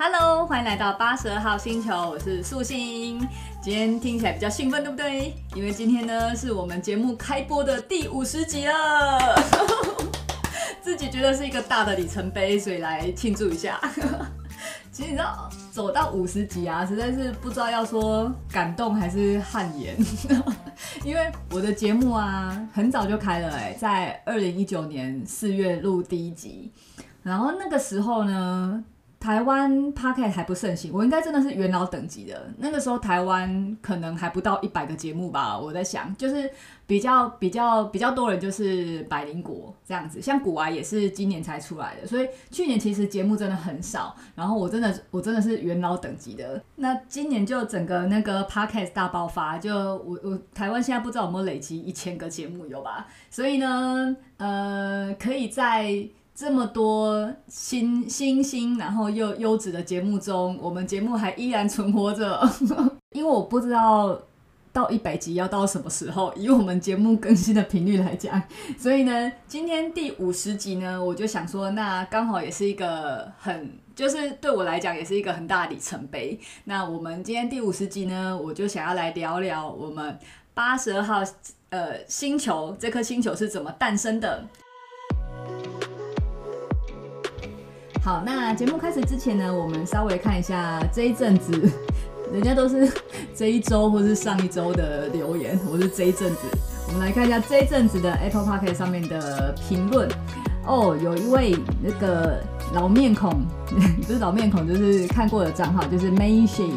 Hello，欢迎来到八十二号星球，我是素心。今天听起来比较兴奋，对不对？因为今天呢是我们节目开播的第五十集了，自己觉得是一个大的里程碑，所以来庆祝一下。其实你知道，走到五十集啊，实在是不知道要说感动还是汗颜，因为我的节目啊很早就开了哎、在二零一九年四月录第一集，然后那个时候呢。台湾 Podcast 还不盛行，我应该真的是元老等级的。那个时候台湾可能还不到一百个节目吧，我在想，就是比较比较比较多人就是百灵果这样子，像古玩也是今年才出来的，所以去年其实节目真的很少。然后我真的我真的是元老等级的。那今年就整个那个 Podcast 大爆发，就我我台湾现在不知道有没有累积一千个节目有吧？所以呢，呃，可以在。这么多新新兴，然后又优质的节目中，我们节目还依然存活着。因为我不知道到一百集要到什么时候，以我们节目更新的频率来讲，所以呢，今天第五十集呢，我就想说，那刚好也是一个很，就是对我来讲也是一个很大的里程碑。那我们今天第五十集呢，我就想要来聊聊我们八十二号呃星球，这颗星球是怎么诞生的。好，那节目开始之前呢，我们稍微看一下这一阵子，人家都是这一周或是上一周的留言，我是这一阵子，我们来看一下这一阵子的 Apple Podcast 上面的评论。哦，有一位那个老面孔，不是老面孔，就是看过的账号，就是 Macy。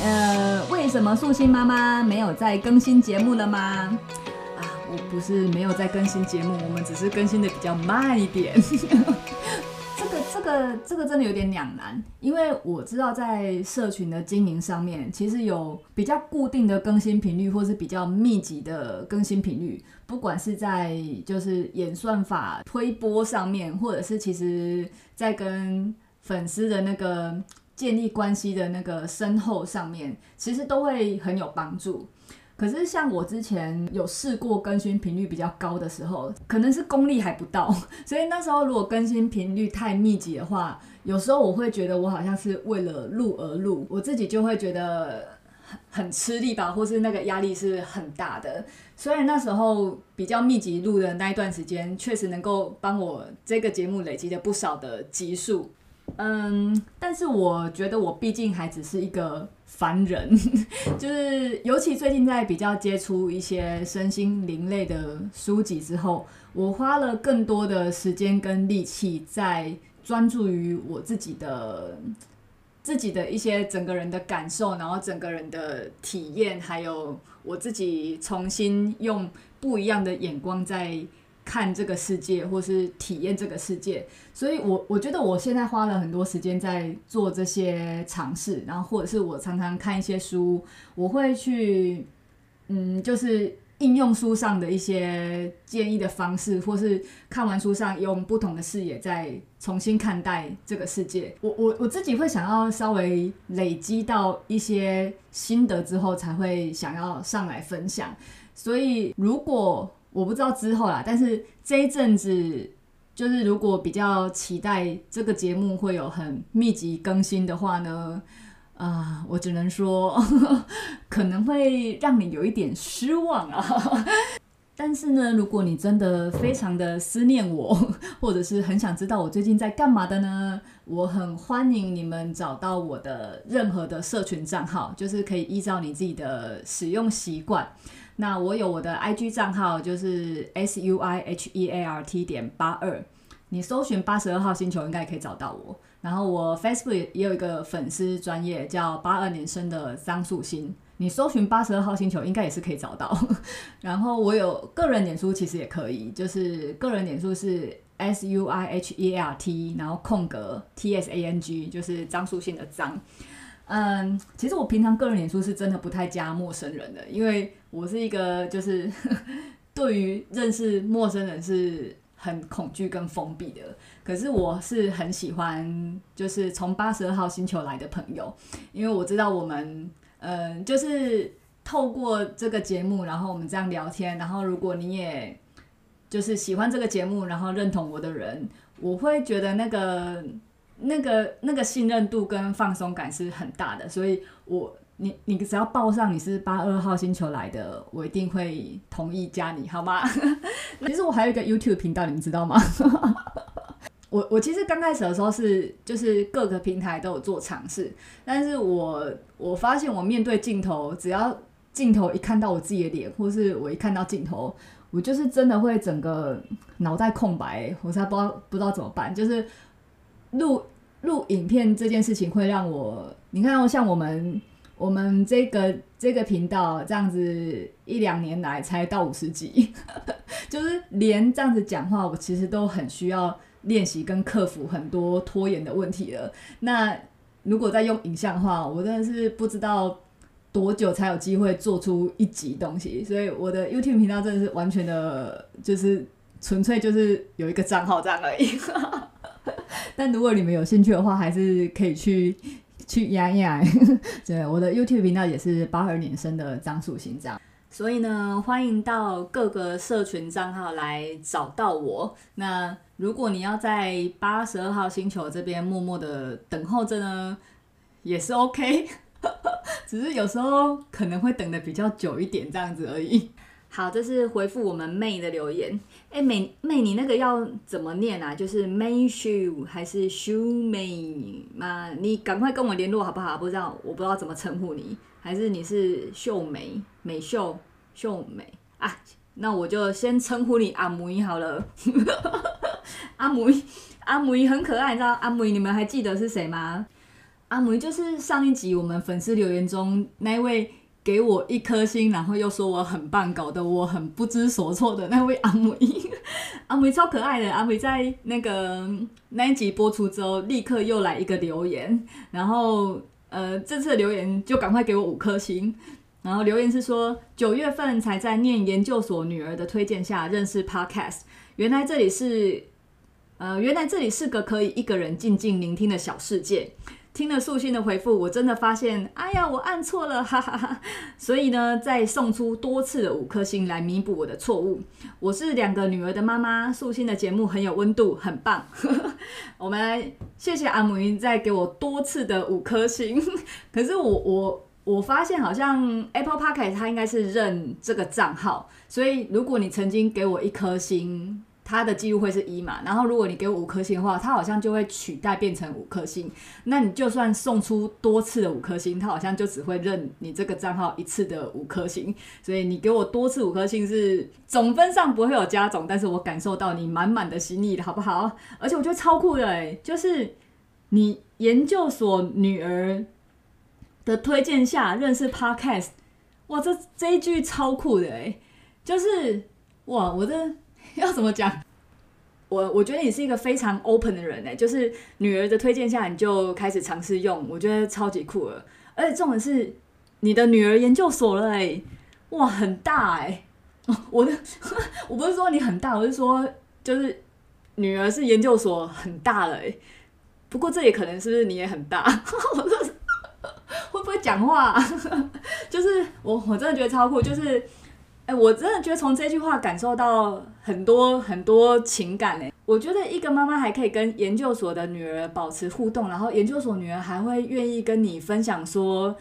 呃，为什么素心妈妈没有在更新节目了吗？啊，我不是没有在更新节目，我们只是更新的比较慢一点。这个这个真的有点两难，因为我知道在社群的经营上面，其实有比较固定的更新频率，或是比较密集的更新频率。不管是在就是演算法推播上面，或者是其实在跟粉丝的那个建立关系的那个深厚上面，其实都会很有帮助。可是像我之前有试过更新频率比较高的时候，可能是功力还不到，所以那时候如果更新频率太密集的话，有时候我会觉得我好像是为了录而录，我自己就会觉得很吃力吧，或是那个压力是很大的。虽然那时候比较密集录的那一段时间，确实能够帮我这个节目累积了不少的集数。嗯，但是我觉得我毕竟还只是一个烦人，就是尤其最近在比较接触一些身心灵类的书籍之后，我花了更多的时间跟力气在专注于我自己的自己的一些整个人的感受，然后整个人的体验，还有我自己重新用不一样的眼光在。看这个世界，或是体验这个世界，所以我我觉得我现在花了很多时间在做这些尝试，然后或者是我常常看一些书，我会去，嗯，就是应用书上的一些建议的方式，或是看完书上用不同的视野再重新看待这个世界。我我我自己会想要稍微累积到一些心得之后，才会想要上来分享。所以如果我不知道之后啦，但是这一阵子，就是如果比较期待这个节目会有很密集更新的话呢，啊、我只能说 可能会让你有一点失望啊。但是呢，如果你真的非常的思念我，或者是很想知道我最近在干嘛的呢，我很欢迎你们找到我的任何的社群账号，就是可以依照你自己的使用习惯。那我有我的 IG 账号，就是 S U I H E A R T 点八二，你搜寻八十二号星球应该也可以找到我。然后我 Facebook 也有一个粉丝专业叫八二年生的张素心，你搜寻八十二号星球应该也是可以找到。然后我有个人脸书，其实也可以，就是个人脸书是 S U I H E A R T，然后空格 T S A N G，就是张素心的张。嗯，其实我平常个人脸书是真的不太加陌生人的，因为我是一个就是 对于认识陌生人是很恐惧跟封闭的。可是我是很喜欢就是从八十二号星球来的朋友，因为我知道我们嗯就是透过这个节目，然后我们这样聊天，然后如果你也就是喜欢这个节目，然后认同我的人，我会觉得那个。那个那个信任度跟放松感是很大的，所以我你你只要报上你是八二号星球来的，我一定会同意加你，好吗？其实我还有一个 YouTube 频道，你们知道吗？我我其实刚开始的时候是就是各个平台都有做尝试，但是我我发现我面对镜头，只要镜头一看到我自己的脸，或是我一看到镜头，我就是真的会整个脑袋空白，我才不知道不知道怎么办。就是录录影片这件事情会让我，你看哦，像我们我们这个这个频道这样子一两年来才到五十集，就是连这样子讲话，我其实都很需要。练习跟克服很多拖延的问题了。那如果再用影像的话，我真的是不知道多久才有机会做出一集东西。所以我的 YouTube 频道真的是完全的，就是纯粹就是有一个账号这样而已。但如果你们有兴趣的话，还是可以去去压一压。对，我的 YouTube 频道也是八二年生的张素心这样。所以呢，欢迎到各个社群账号来找到我。那如果你要在八十二号星球这边默默的等候着呢，也是 OK，只是有时候可能会等的比较久一点这样子而已。好，这是回复我们妹的留言。哎，妹妹，你那个要怎么念啊？就是 May Shu 还是 Shoe May 吗？你赶快跟我联络好不好？不知道，我不知道怎么称呼你，还是你是秀美美秀秀美啊？那我就先称呼你阿梅好了。阿梅，阿梅很可爱，你知道阿梅你们还记得是谁吗？阿梅就是上一集我们粉丝留言中那位给我一颗星，然后又说我很棒，搞得我很不知所措的那位阿梅。阿梅超可爱的，阿梅在那个那一集播出之后，立刻又来一个留言，然后呃这次留言就赶快给我五颗星，然后留言是说九月份才在念研究所女儿的推荐下认识 Podcast，原来这里是。呃，原来这里是个可以一个人静静聆听的小世界。听了素心的回复，我真的发现，哎呀，我按错了，哈哈哈。所以呢，再送出多次的五颗星来弥补我的错误。我是两个女儿的妈妈，素心的节目很有温度，很棒。我们谢谢阿母云再给我多次的五颗星。可是我我我发现好像 Apple Podcast 它应该是认这个账号，所以如果你曾经给我一颗星。它的记录会是一嘛，然后如果你给我五颗星的话，它好像就会取代变成五颗星。那你就算送出多次的五颗星，它好像就只会认你这个账号一次的五颗星。所以你给我多次五颗星是总分上不会有加总，但是我感受到你满满的心意的好不好？而且我觉得超酷的诶，就是你研究所女儿的推荐下认识 Podcast，哇，这这一句超酷的诶，就是哇，我的。要怎么讲？我我觉得你是一个非常 open 的人诶，就是女儿的推荐下，你就开始尝试用，我觉得超级酷了。而且重点是你的女儿研究所了哎，哇，很大诶。我的 我不是说你很大，我是说就是女儿是研究所很大了哎。不过这也可能是不是你也很大？我说会不会讲话？就是我我真的觉得超酷，就是。哎、我真的觉得从这句话感受到很多很多情感哎。我觉得一个妈妈还可以跟研究所的女儿保持互动，然后研究所女儿还会愿意跟你分享说，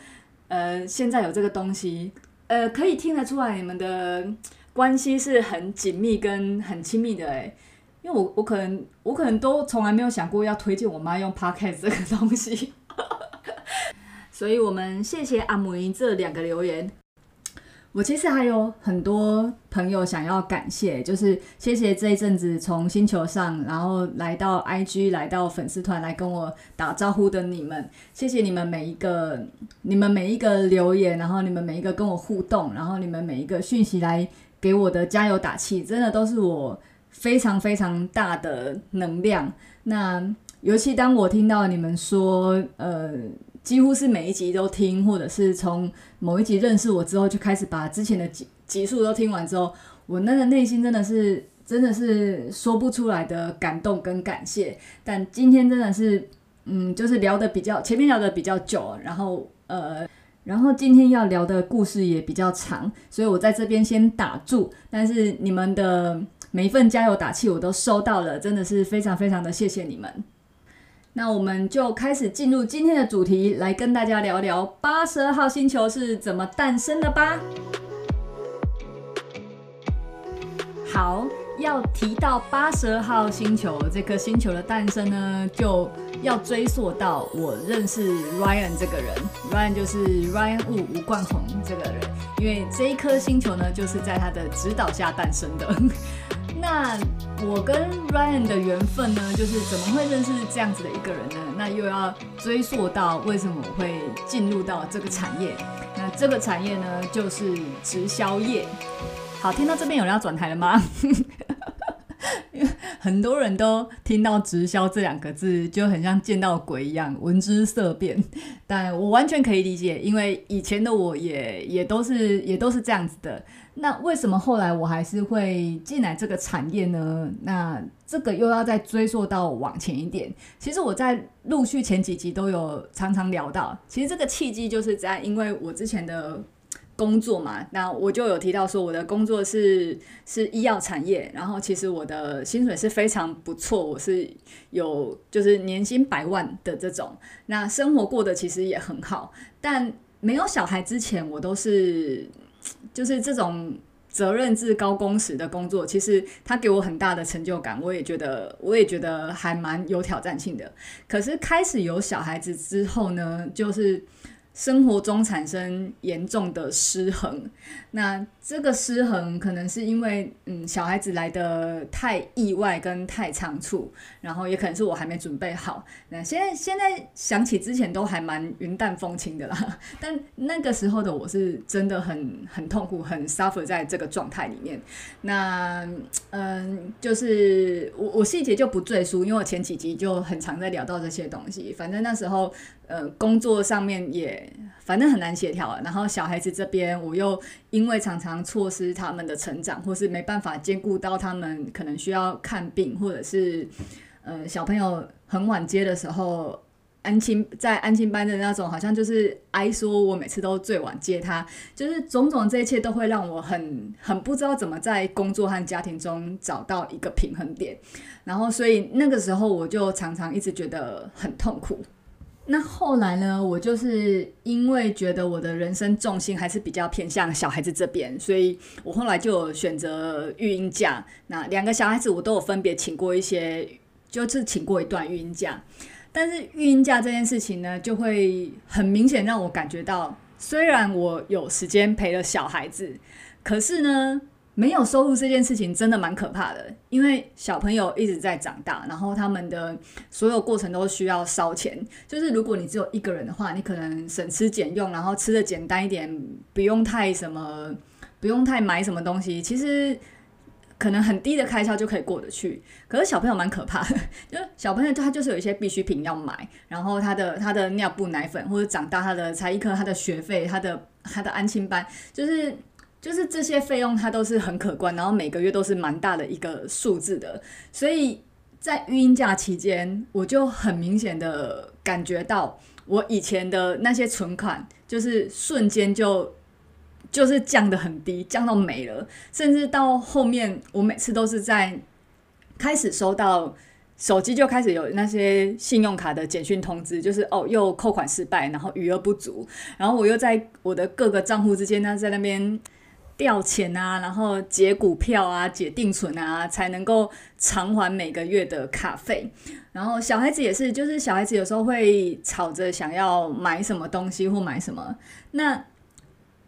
呃，现在有这个东西，呃，可以听得出来你们的关系是很紧密跟很亲密的哎。因为我我可能我可能都从来没有想过要推荐我妈用 Podcast 这个东西，所以我们谢谢阿母音这两个留言。我其实还有很多朋友想要感谢，就是谢谢这一阵子从星球上，然后来到 IG，来到粉丝团来跟我打招呼的你们，谢谢你们每一个，你们每一个留言，然后你们每一个跟我互动，然后你们每一个讯息来给我的加油打气，真的都是我非常非常大的能量。那尤其当我听到你们说，呃。几乎是每一集都听，或者是从某一集认识我之后，就开始把之前的集集数都听完之后，我那个内心真的是真的是说不出来的感动跟感谢。但今天真的是，嗯，就是聊的比较前面聊的比较久，然后呃，然后今天要聊的故事也比较长，所以我在这边先打住。但是你们的每一份加油打气我都收到了，真的是非常非常的谢谢你们。那我们就开始进入今天的主题，来跟大家聊聊八十二号星球是怎么诞生的吧。好，要提到八十二号星球这颗星球的诞生呢，就要追溯到我认识 Ryan 这个人。Ryan 就是 Ryan Wu 吴冠宏这个人，因为这一颗星球呢，就是在他的指导下诞生的。那我跟 Ryan 的缘分呢，就是怎么会认识这样子的一个人呢？那又要追溯到为什么我会进入到这个产业？那这个产业呢，就是直销业。好，听到这边有人要转台了吗？很多人都听到直销这两个字，就很像见到鬼一样，闻之色变。但我完全可以理解，因为以前的我也也都是也都是这样子的。那为什么后来我还是会进来这个产业呢？那这个又要再追溯到往前一点。其实我在陆续前几集都有常常聊到，其实这个契机就是在因为我之前的。工作嘛，那我就有提到说，我的工作是是医药产业，然后其实我的薪水是非常不错，我是有就是年薪百万的这种，那生活过得其实也很好。但没有小孩之前，我都是就是这种责任制、高工时的工作，其实它给我很大的成就感，我也觉得我也觉得还蛮有挑战性的。可是开始有小孩子之后呢，就是。生活中产生严重的失衡，那这个失衡可能是因为，嗯，小孩子来的太意外跟太仓促，然后也可能是我还没准备好。那现在现在想起之前都还蛮云淡风轻的啦，但那个时候的我是真的很很痛苦，很 suffer 在这个状态里面。那嗯，就是我我细节就不赘述，因为我前几集就很常在聊到这些东西。反正那时候。呃，工作上面也反正很难协调。然后小孩子这边，我又因为常常错失他们的成长，或是没办法兼顾到他们可能需要看病，或者是呃小朋友很晚接的时候，安亲在安亲班的那种，好像就是挨说我每次都最晚接他，就是种种这一切都会让我很很不知道怎么在工作和家庭中找到一个平衡点。然后所以那个时候我就常常一直觉得很痛苦。那后来呢，我就是因为觉得我的人生重心还是比较偏向小孩子这边，所以我后来就选择育婴假。那两个小孩子我都有分别请过一些，就是请过一段育婴假。但是育婴假这件事情呢，就会很明显让我感觉到，虽然我有时间陪了小孩子，可是呢。没有收入这件事情真的蛮可怕的，因为小朋友一直在长大，然后他们的所有过程都需要烧钱。就是如果你只有一个人的话，你可能省吃俭用，然后吃的简单一点，不用太什么，不用太买什么东西，其实可能很低的开销就可以过得去。可是小朋友蛮可怕的，就是小朋友他就是有一些必需品要买，然后他的他的尿布、奶粉，或者长大他的才艺课、他的学费、他的他的安亲班，就是。就是这些费用，它都是很可观，然后每个月都是蛮大的一个数字的，所以在育婴假期间，我就很明显的感觉到，我以前的那些存款，就是瞬间就就是降得很低，降到没了，甚至到后面，我每次都是在开始收到手机就开始有那些信用卡的简讯通知，就是哦又扣款失败，然后余额不足，然后我又在我的各个账户之间呢，在那边。调钱啊，然后解股票啊，解定存啊，才能够偿还每个月的卡费。然后小孩子也是，就是小孩子有时候会吵着想要买什么东西或买什么。那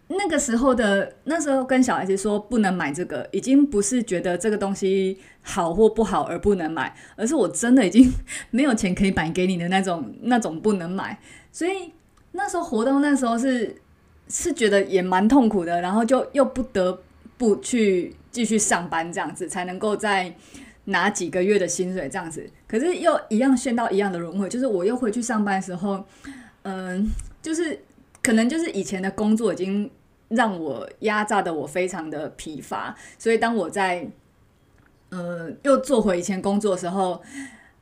那个时候的那时候跟小孩子说不能买这个，已经不是觉得这个东西好或不好而不能买，而是我真的已经没有钱可以买给你的那种那种不能买。所以那时候活动那时候是。是觉得也蛮痛苦的，然后就又不得不去继续上班，这样子才能够再拿几个月的薪水，这样子。可是又一样陷到一样的轮回，就是我又回去上班的时候，嗯、就是可能就是以前的工作已经让我压榨得我非常的疲乏，所以当我在呃又做回以前工作的时候。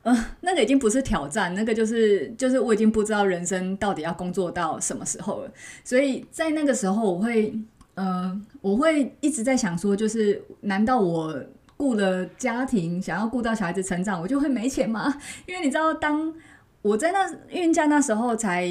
呃，那个已经不是挑战，那个就是就是我已经不知道人生到底要工作到什么时候了。所以在那个时候，我会，呃，我会一直在想说，就是难道我顾了家庭，想要顾到小孩子成长，我就会没钱吗？因为你知道，当我在那孕假那时候才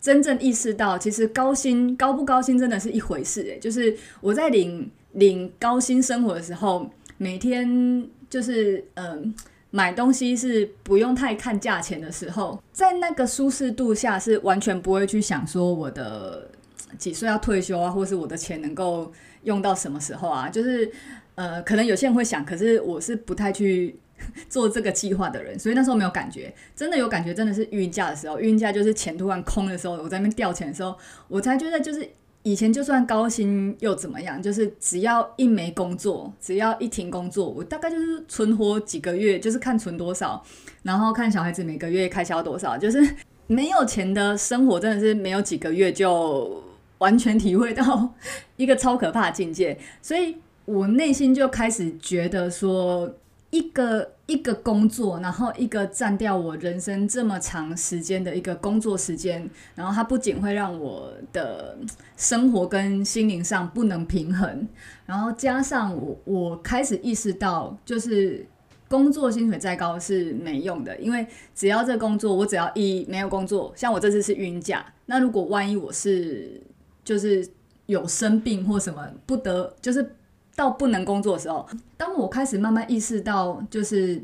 真正意识到，其实高薪高不高薪真的是一回事诶，就是我在领领高薪生活的时候，每天就是嗯、买东西是不用太看价钱的时候，在那个舒适度下是完全不会去想说我的几岁要退休啊，或是我的钱能够用到什么时候啊，就是呃可能有些人会想，可是我是不太去。做这个计划的人，所以那时候没有感觉，真的有感觉，真的是孕假的时候，孕假就是钱突然空的时候，我在那边掉钱的时候，我才觉得就是以前就算高薪又怎么样，就是只要一没工作，只要一停工作，我大概就是存活几个月，就是看存多少，然后看小孩子每个月开销多少，就是没有钱的生活真的是没有几个月就完全体会到一个超可怕的境界，所以我内心就开始觉得说。一个一个工作，然后一个占掉我人生这么长时间的一个工作时间，然后它不仅会让我的生活跟心灵上不能平衡，然后加上我我开始意识到，就是工作薪水再高是没用的，因为只要这工作，我只要一没有工作，像我这次是孕假，那如果万一我是就是有生病或什么不得，就是。到不能工作的时候，当我开始慢慢意识到，就是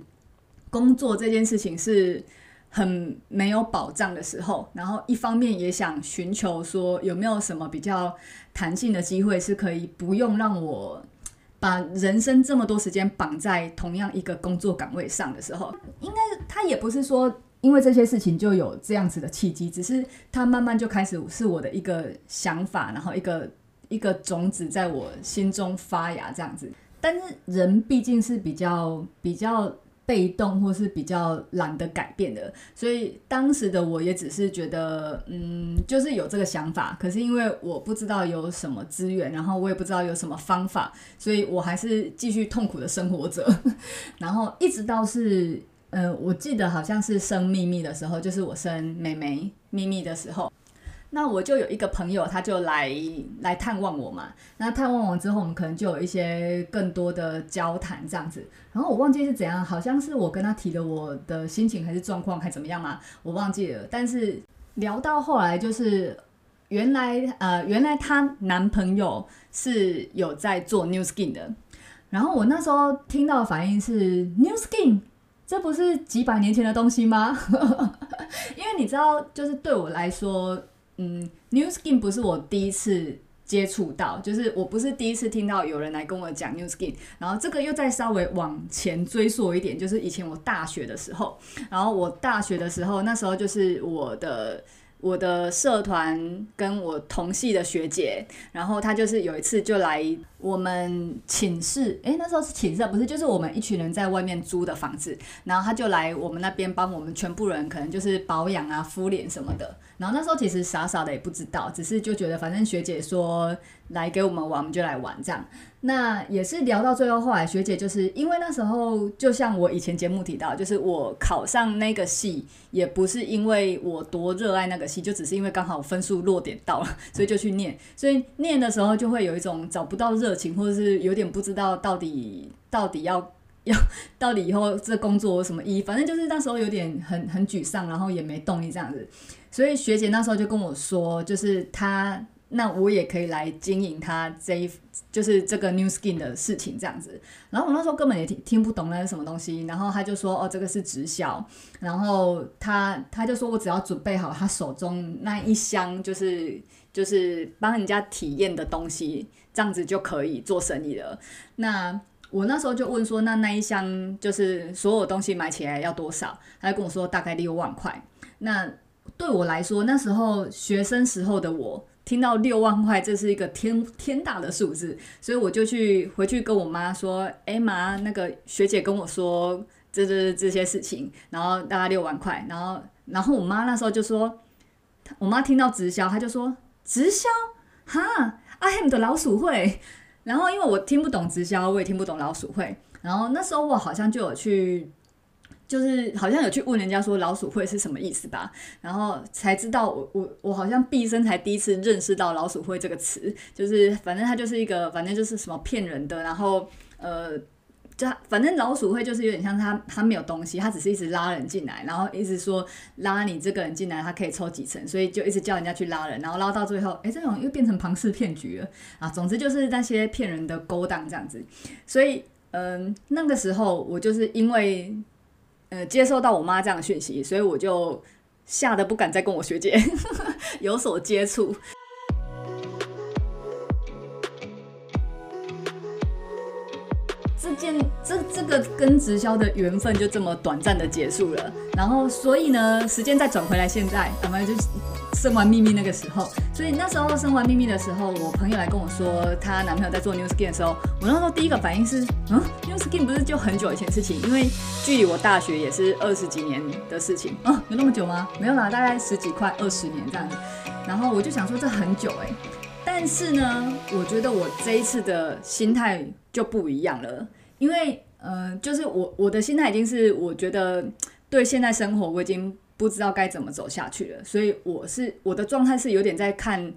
工作这件事情是很没有保障的时候，然后一方面也想寻求说有没有什么比较弹性的机会，是可以不用让我把人生这么多时间绑在同样一个工作岗位上的时候，应该他也不是说因为这些事情就有这样子的契机，只是他慢慢就开始是我的一个想法，然后一个。一个种子在我心中发芽，这样子。但是人毕竟是比较比较被动，或是比较懒得改变的，所以当时的我也只是觉得，嗯，就是有这个想法。可是因为我不知道有什么资源，然后我也不知道有什么方法，所以我还是继续痛苦的生活着。然后一直到是，嗯，我记得好像是生秘密的时候，就是我生妹妹秘密的时候。那我就有一个朋友，他就来来探望我嘛。那探望完之后，我们可能就有一些更多的交谈这样子。然后我忘记是怎样，好像是我跟他提了我的心情还是状况，还怎么样嘛，我忘记了。但是聊到后来，就是原来呃，原来她男朋友是有在做 New Skin 的。然后我那时候听到的反应是 New Skin，这不是几百年前的东西吗？因为你知道，就是对我来说。嗯，new skin 不是我第一次接触到，就是我不是第一次听到有人来跟我讲 new skin，然后这个又再稍微往前追溯一点，就是以前我大学的时候，然后我大学的时候，那时候就是我的。我的社团跟我同系的学姐，然后她就是有一次就来我们寝室，诶，那时候是寝室，不是，就是我们一群人在外面租的房子，然后她就来我们那边帮我们全部人，可能就是保养啊、敷脸什么的。然后那时候其实傻傻的也不知道，只是就觉得反正学姐说来给我们玩，我们就来玩这样。那也是聊到最后，后来学姐就是因为那时候，就像我以前节目提到，就是我考上那个系，也不是因为我多热爱那个系，就只是因为刚好分数落点到了，所以就去念。所以念的时候就会有一种找不到热情，或者是有点不知道到底到底要要到底以后这工作有什么意义。反正就是那时候有点很很沮丧，然后也没动力这样子。所以学姐那时候就跟我说，就是她。那我也可以来经营他这一，就是这个 new Skin 的事情这样子。然后我那时候根本也听听不懂那是什么东西。然后他就说：“哦，这个是直销。”然后他他就说我只要准备好他手中那一箱，就是就是帮人家体验的东西，这样子就可以做生意了。那我那时候就问说：“那那一箱就是所有东西买起来要多少？”他就跟我说大概六万块。那对我来说，那时候学生时候的我。听到六万块，这是一个天天大的数字，所以我就去回去跟我妈说：“哎妈，那个学姐跟我说这这这些事情，然后大概六万块。”然后然后我妈那时候就说：“我妈听到直销，她就说直销哈，阿 ham 的老鼠会。”然后因为我听不懂直销，我也听不懂老鼠会，然后那时候我好像就有去。就是好像有去问人家说老鼠会是什么意思吧，然后才知道我我我好像毕生才第一次认识到老鼠会这个词，就是反正它就是一个反正就是什么骗人的，然后呃就反正老鼠会就是有点像他他没有东西，他只是一直拉人进来，然后一直说拉你这个人进来，他可以抽几层，所以就一直叫人家去拉人，然后拉到最后，哎，这种又变成庞氏骗局了啊！总之就是那些骗人的勾当这样子，所以嗯、那个时候我就是因为呃接受到我妈这样的讯息，所以我就吓得不敢再跟我学姐 有所接触。这件这这个跟直销的缘分就这么短暂的结束了，然后所以呢，时间再转回来，现在我们就生完秘密那个时候，所以那时候生完秘密的时候，我朋友来跟我说，她男朋友在做 New Skin 的时候，我那时候第一个反应是，嗯 New Skin 不是就很久以前事情？因为距离我大学也是二十几年的事情啊，有那么久吗？没有啦，大概十几块二十年这样子。然后我就想说这很久哎、但是呢，我觉得我这一次的心态就不一样了。因为，呃，就是我我的心态已经是，我觉得对现在生活我已经不知道该怎么走下去了，所以我是我的状态是有点在看，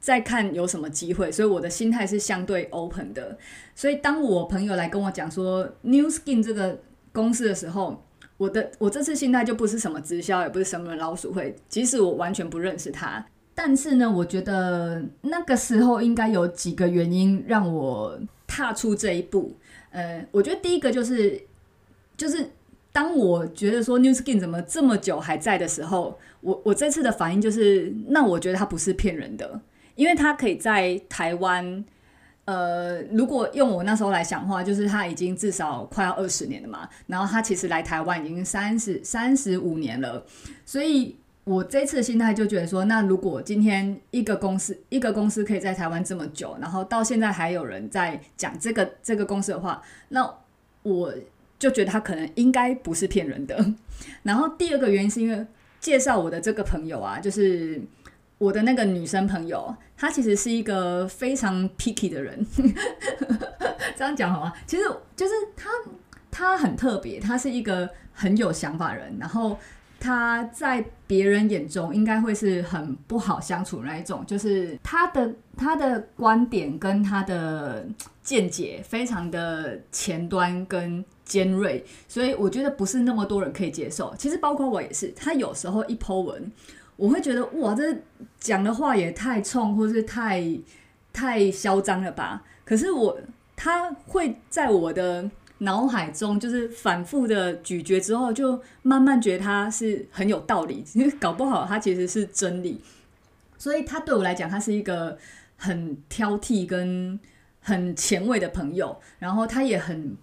在看有什么机会，所以我的心态是相对 open 的。所以当我朋友来跟我讲说 New Skin 这个公司的时候，我的我这次心态就不是什么直销，也不是什么老鼠会，即使我完全不认识他，但是呢，我觉得那个时候应该有几个原因让我踏出这一步。呃，我觉得第一个就是，就是当我觉得说 New Skin 怎么这么久还在的时候，我我这次的反应就是，那我觉得他不是骗人的，因为他可以在台湾，呃，如果用我那时候来想的话，就是他已经至少快要二十年了嘛，然后他其实来台湾已经三十三十五年了，所以。我这次心态就觉得说，那如果今天一个公司一个公司可以在台湾这么久，然后到现在还有人在讲这个这个公司的话，那我就觉得他可能应该不是骗人的。然后第二个原因是因为介绍我的这个朋友啊，就是我的那个女生朋友，她其实是一个非常 picky 的人。这样讲好吗？其实就是她，她很特别，她是一个很有想法人，然后。他在别人眼中应该会是很不好相处那一种，就是他的他的观点跟他的见解非常的前端跟尖锐，所以我觉得不是那么多人可以接受。其实包括我也是，他有时候一 po 文，我会觉得哇，这讲的话也太冲，或是太太嚣张了吧？可是我他会在我的。脑海中就是反复的咀嚼之后，就慢慢觉得他是很有道理，其 实搞不好他其实是真理。所以他对我来讲，他是一个很挑剔跟很前卫的朋友，然后他也很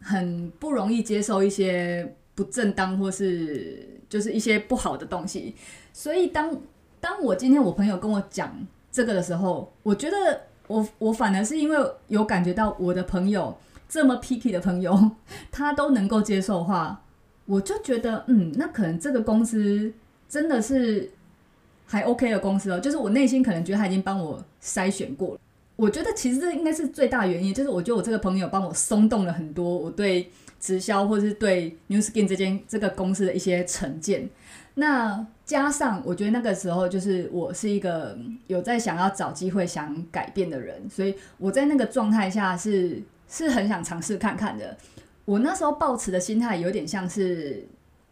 很不容易接受一些不正当或是就是一些不好的东西。所以当当我今天我朋友跟我讲这个的时候，我觉得我我反而是因为有感觉到我的朋友。这么 picky 的朋友，他都能够接受的话，我就觉得，嗯，那可能这个公司真的是还 OK 的公司哦。就是我内心可能觉得他已经帮我筛选过了。我觉得其实这应该是最大原因，就是我觉得我这个朋友帮我松动了很多我对直销或者是对 New Skin 这间这个公司的一些成见。那加上我觉得那个时候就是我是一个有在想要找机会想改变的人，所以我在那个状态下是。是很想尝试看看的。我那时候抱持的心态有点像是，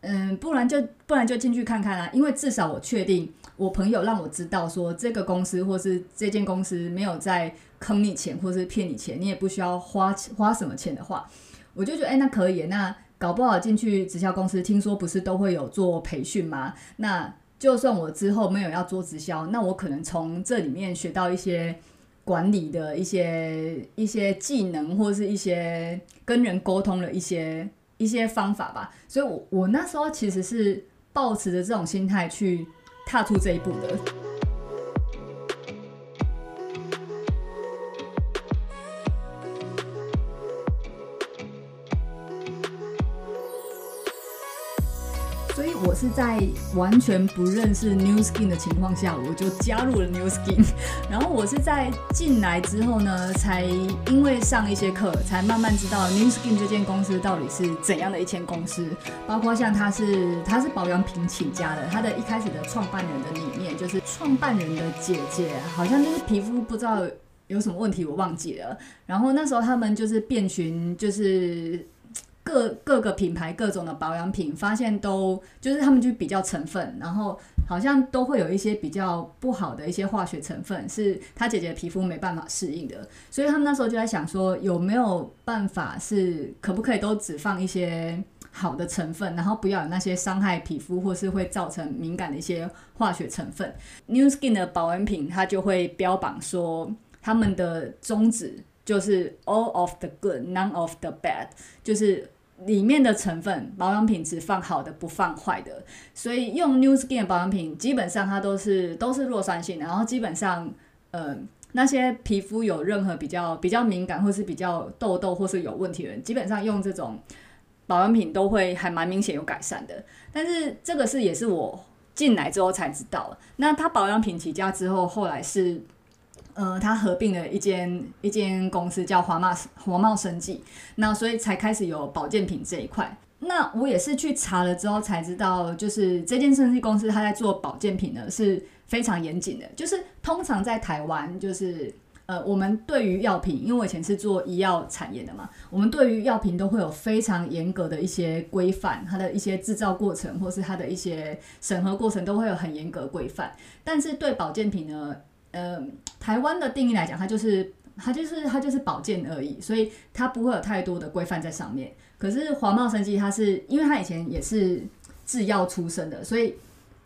嗯，不然就不然就进去看看啦。因为至少我确定，我朋友让我知道说这个公司或是这间公司没有在坑你钱或是骗你钱，你也不需要花花什么钱的话，我就觉得，哎，那可以。那搞不好进去直销公司，听说不是都会有做培训吗？那就算我之后没有要做直销，那我可能从这里面学到一些。管理的一些一些技能，或者是一些跟人沟通的一些一些方法吧。所以我，我我那时候其实是抱持着这种心态去踏出这一步的。我是在完全不认识 New Skin 的情况下，我就加入了 New Skin。然后我是在进来之后呢，才因为上一些课，才慢慢知道 New Skin 这间公司到底是怎样的一间公司。包括像他是他是保养品起家的，他的一开始的创办人的理念就是创办人的姐姐好像就是皮肤不知道有什么问题，我忘记了。然后那时候他们就是遍寻，就是。各各个品牌各种的保养品，发现都就是他们就比较成分，然后好像都会有一些比较不好的一些化学成分，是他姐姐皮肤没办法适应的。所以他们那时候就在想说，有没有办法是可不可以都只放一些好的成分，然后不要有那些伤害皮肤或是会造成敏感的一些化学成分。New Skin 的保养品它就会标榜说，他们的宗旨就是 All of the good, none of the bad，就是。里面的成分保养品只放好的，不放坏的，所以用 New Skin 保养品基本上它都是都是弱酸性的，然后基本上呃那些皮肤有任何比较比较敏感或是比较痘痘或是有问题的人，基本上用这种保养品都会还蛮明显有改善的。但是这个是也是我进来之后才知道，那它保养品起家之后，后来是。呃，他合并了一间一间公司叫华茂华茂生技，那所以才开始有保健品这一块。那我也是去查了之后才知道，就是这间生技公司他在做保健品呢是非常严谨的。就是通常在台湾，就是呃，我们对于药品，因为我以前是做医药产业的嘛，我们对于药品都会有非常严格的一些规范，它的一些制造过程或是它的一些审核过程都会有很严格规范。但是对保健品呢，呃，台湾的定义来讲，它就是它就是它就是保健而已，所以它不会有太多的规范在上面。可是华茂生技，它是因为它以前也是制药出身的，所以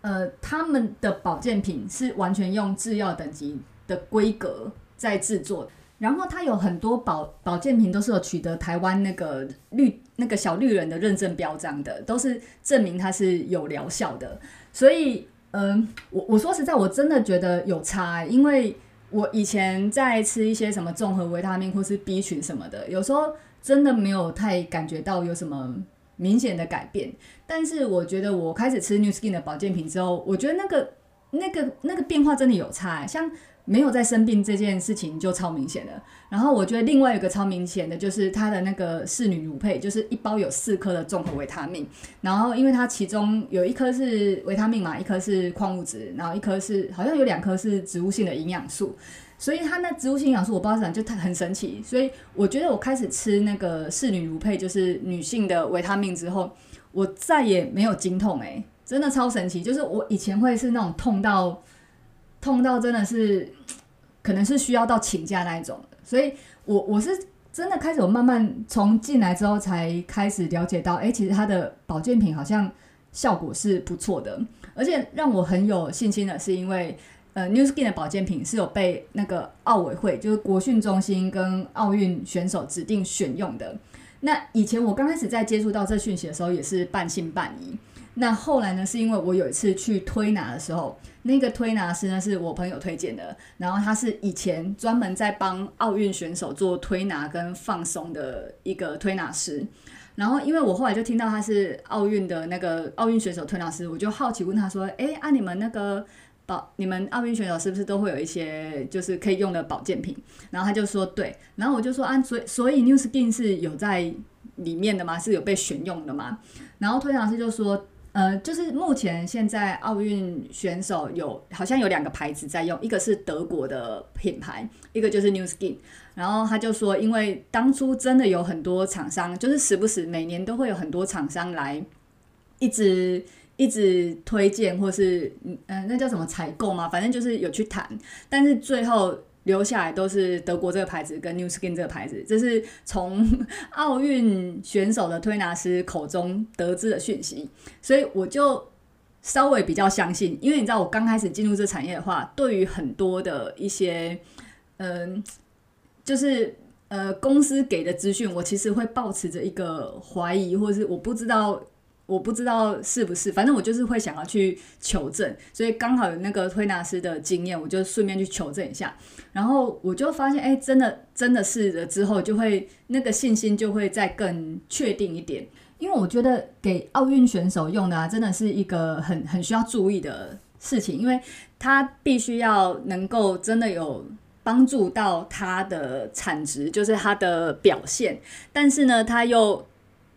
呃，他们的保健品是完全用制药等级的规格在制作。然后它有很多保保健品都是有取得台湾那个绿那个小绿人的认证标章的，都是证明它是有疗效的，所以。嗯，我我说实在，我真的觉得有差，因为我以前在吃一些什么综合维他命或是 B 群什么的，有时候真的没有太感觉到有什么明显的改变。但是我觉得我开始吃 New Skin 的保健品之后，我觉得那个那个那个变化真的有差，像。没有在生病这件事情就超明显的。然后我觉得另外一个超明显的就是它的那个侍女乳配，就是一包有四颗的综合维他命。然后因为它其中有一颗是维他命嘛，一颗是矿物质，然后一颗是好像有两颗是植物性的营养素。所以它那植物性营养素我不知道怎么就它很神奇。所以我觉得我开始吃那个侍女乳配，就是女性的维他命之后，我再也没有经痛诶、真的超神奇。就是我以前会是那种痛到。痛到真的是，可能是需要到请假那一种，所以我我是真的开始，我慢慢从进来之后才开始了解到，哎、其实它的保健品好像效果是不错的，而且让我很有信心的是，因为呃 New Skin 的保健品是有被那个奥委会，就是国训中心跟奥运选手指定选用的。那以前我刚开始在接触到这讯息的时候，也是半信半疑。那后来呢，是因为我有一次去推拿的时候，那个推拿师呢是我朋友推荐的，然后他是以前专门在帮奥运选手做推拿跟放松的一个推拿师。然后因为我后来就听到他是奥运的那个奥运选手推拿师，我就好奇问他说：“诶，啊你们那个保，你们奥运选手是不是都会有一些就是可以用的保健品？”然后他就说：“对。”然后我就说：“啊，所所以 New Skin 是有在里面的吗？是有被选用的吗？”然后推拿师就说。呃，就是目前现在奥运选手有好像有两个牌子在用，一个是德国的品牌，一个就是 New Skin。然后他就说，因为当初真的有很多厂商，就是时不时每年都会有很多厂商来一直一直推荐，或是嗯、呃，那叫什么采购嘛，反正就是有去谈，但是最后。留下来都是德国这个牌子跟 New Skin 这个牌子，这是从 奥运选手的推拿师口中得知的讯息，所以我就稍微比较相信，因为你知道我刚开始进入这产业的话，对于很多的一些嗯、就是呃公司给的资讯，我其实会抱持着一个怀疑，或者是我不知道。我不知道是不是，反正我就是会想要去求证，所以刚好有那个推拿师的经验，我就顺便去求证一下，然后我就发现，哎，真的真的是了之后，就会那个信心就会再更确定一点，因为我觉得给奥运选手用的啊，真的是一个很很需要注意的事情，因为他必须要能够真的有帮助到他的产值，就是他的表现，但是呢，他又。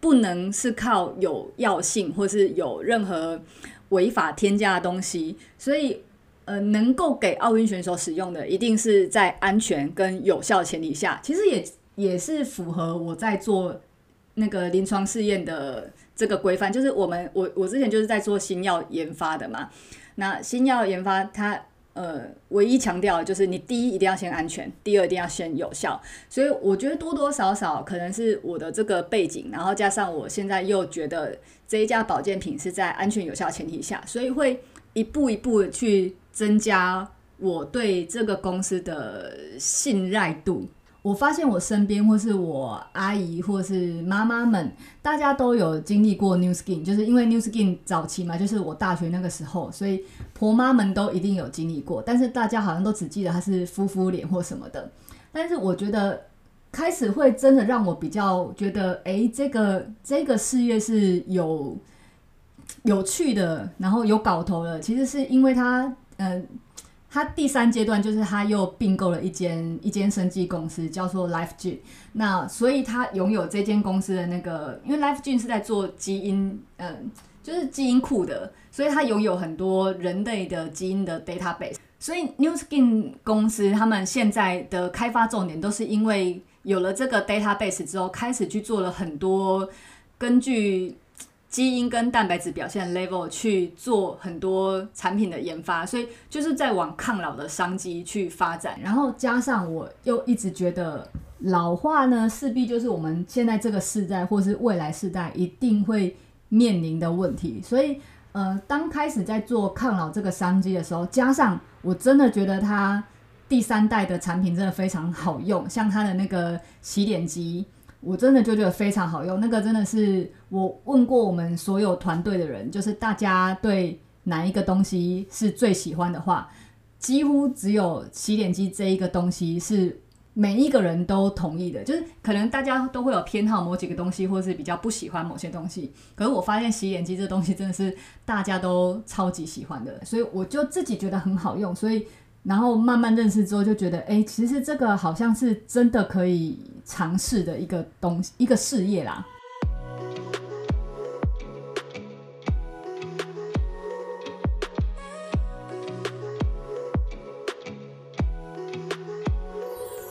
不能是靠有药性或是有任何违法添加的东西，所以呃，能够给奥运选手使用的，一定是在安全跟有效前提下。其实也也是符合我在做那个临床试验的这个规范，就是我们我我之前就是在做新药研发的嘛。那新药研发它呃唯一强调就是你第一一定要先安全，第二一定要先有效。所以我觉得多多少少可能是我的这个背景，然后加上我现在又觉得这一家保健品是在安全有效前提下，所以会一步一步去。增加我对这个公司的信赖度。我发现我身边或是我阿姨或是妈妈们，大家都有经历过 New Skin，就是因为 New Skin 早期嘛，就是我大学那个时候，所以婆妈们都一定有经历过。但是大家好像都只记得它是敷敷脸或什么的。但是我觉得开始会真的让我比较觉得，哎，这个这个事业是有有趣的，然后有搞头的。其实是因为它。嗯，他第三阶段就是他又并购了一间一间生技公司，叫做 LifeGen。那所以他拥有这间公司的那个，因为 LifeGen 是在做基因，嗯，就是基因库的，所以他拥有很多人类的基因的 database。所以 NewSkin 公司他们现在的开发重点都是因为有了这个 database 之后，开始去做了很多根据。基因跟蛋白质表现 level 去做很多产品的研发，所以就是在往抗老的商机去发展。然后加上我又一直觉得老化呢，势必就是我们现在这个世代或是未来世代一定会面临的问题。所以，呃，当开始在做抗老这个商机的时候，加上我真的觉得它第三代的产品真的非常好用，像它的那个洗脸机。我真的就觉得非常好用，那个真的是我问过我们所有团队的人，就是大家对哪一个东西是最喜欢的话，几乎只有洗脸机这一个东西是每一个人都同意的。就是可能大家都会有偏好某几个东西，或是比较不喜欢某些东西，可是我发现洗脸机这东西真的是大家都超级喜欢的，所以我就自己觉得很好用，所以。然后慢慢认识之后，就觉得，哎，其实这个好像是真的可以尝试的一个东西，一个事业啦。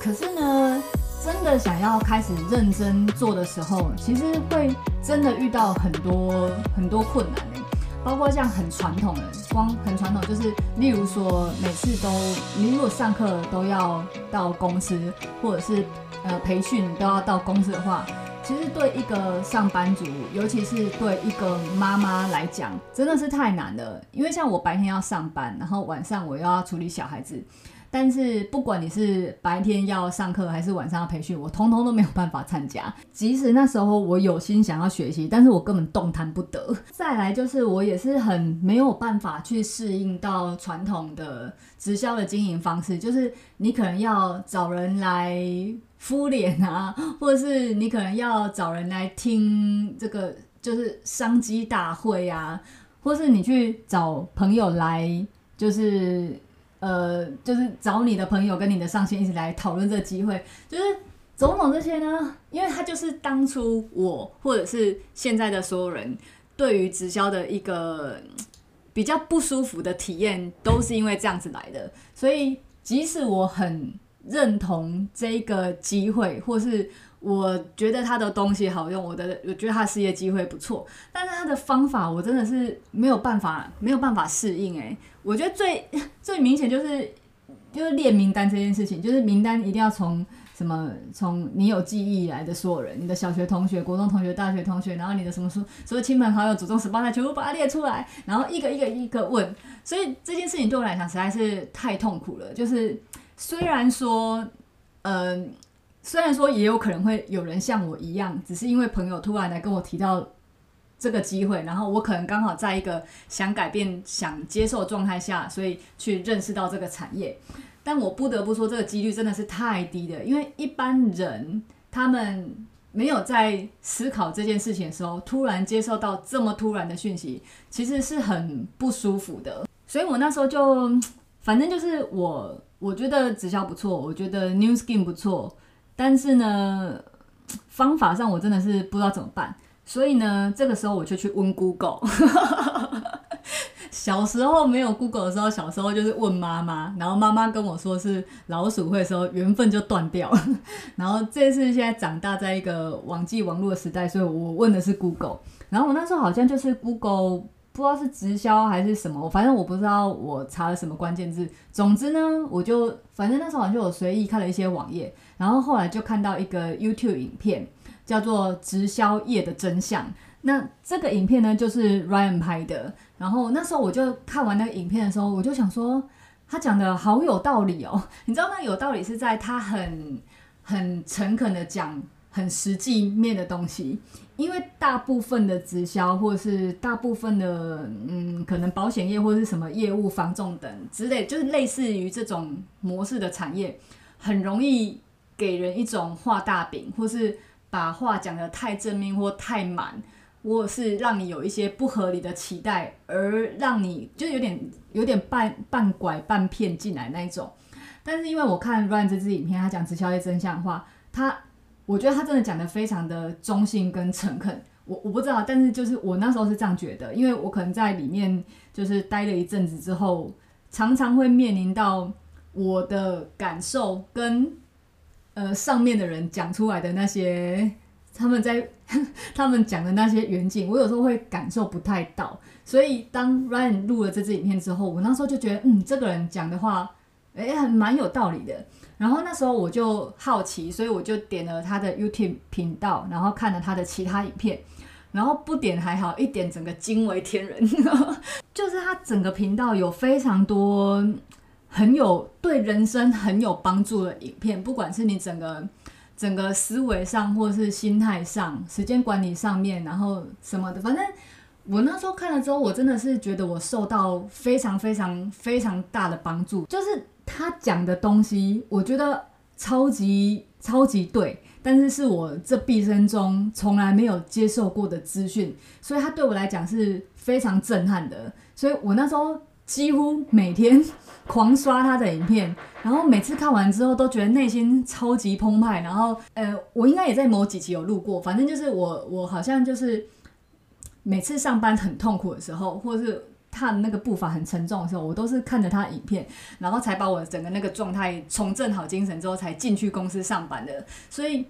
可是呢，真的想要开始认真做的时候，其实会真的遇到很多很多困难。包括像很传统的，光很传统就是，例如说每次都，你如果上课都要到公司，或者是呃培训都要到公司的话，其实对一个上班族，尤其是对一个妈妈来讲，真的是太难了。因为像我白天要上班，然后晚上我又要处理小孩子。但是不管你是白天要上课还是晚上要培训，我通通都没有办法参加。即使那时候我有心想要学习，但是我根本动弹不得。再来就是我也是很没有办法去适应到传统的直销的经营方式，就是你可能要找人来敷脸啊，或者是你可能要找人来听这个就是商机大会啊，或是你去找朋友来就是。呃，就是找你的朋友跟你的上线一起来讨论这个机会，就是种种这些呢，因为他就是当初我或者是现在的所有人对于直销的一个比较不舒服的体验，都是因为这样子来的。所以即使我很认同这个机会，或是我觉得他的东西好用，我的我觉得他的事业机会不错，但是他的方法我真的是没有办法没有办法适应诶。我觉得最 最明显就是就是列名单这件事情，就是名单一定要从什么从你有记忆以来的所有人，你的小学同学、国中同学、大学同学，然后你的什么书，所有亲朋好友、祖宗十八代全部把它列出来，然后一个一个一个问。所以这件事情对我来讲实在是太痛苦了。就是虽然说，嗯、虽然说也有可能会有人像我一样，只是因为朋友突然来跟我提到。这个机会，然后我可能刚好在一个想改变、想接受状态下，所以去认识到这个产业。但我不得不说，这个几率真的是太低了，因为一般人他们没有在思考这件事情的时候，突然接受到这么突然的讯息，其实是很不舒服的。所以我那时候就，反正就是我，我觉得直销不错，我觉得 New Skin 不错，但是呢，方法上我真的是不知道怎么办。所以呢，这个时候我就去问 Google，小时候没有 Google 的时候，小时候就是问妈妈，然后妈妈跟我说是老鼠会的时候，缘分就断掉。然后这次现在长大在一个网际网络的时代，所以我问的是 Google。然后我那时候好像就是 Google，不知道是直销还是什么，反正我不知道我查了什么关键字。总之呢，我就反正那时候好像就有随意看了一些网页，然后后来就看到一个 YouTube 影片，叫做《直销业的真相》。那这个影片呢，就是 Ryan 拍的。然后那时候我就看完那个影片的时候，我就想说，他讲的好有道理哦。你知道那有道理是在他很很诚恳的讲很实际面的东西。因为大部分的直销或是大部分的嗯，可能保险业或是什么业务、房仲等之类，就是类似于这种模式的产业，很容易给人一种画大饼，或是把话讲得太正面或太满。或是让你有一些不合理的期待，而让你就有点有点半半拐半骗进来那一种。但是因为我看 Ryan 这支影片，他讲直销业真相的话，他我觉得他真的讲得非常的中性跟诚恳。我我不知道，但是就是我那时候是这样觉得，因为我可能在里面就是待了一阵子之后，常常会面临到我的感受跟呃上面的人讲出来的那些。他们在 他们讲的那些远景，我有时候会感受不太到。所以当 Ryan 录了这支影片之后，我那时候就觉得，嗯，这个人讲的话，诶，还蛮有道理的。然后那时候我就好奇，所以我就点了他的 YouTube 频道，然后看了他的其他影片。然后不点还好，一点整个惊为天人，就是他整个频道有非常多很有对人生很有帮助的影片，不管是你整个。整个思维上，或是心态上、时间管理上面，然后什么的，反正我那时候看了之后，我真的是觉得我受到非常非常非常大的帮助。就是他讲的东西，我觉得超级超级对，但是是我这毕生中从来没有接受过的资讯，所以他对我来讲是非常震撼的。所以我那时候几乎每天。狂刷他的影片，然后每次看完之后都觉得内心超级澎湃。然后，呃，我应该也在某几集有录过，反正就是我，我好像就是每次上班很痛苦的时候，或是他的那个步伐很沉重的时候，我都是看着他影片，然后才把我整个那个状态重振好精神之后，才进去公司上班的。所以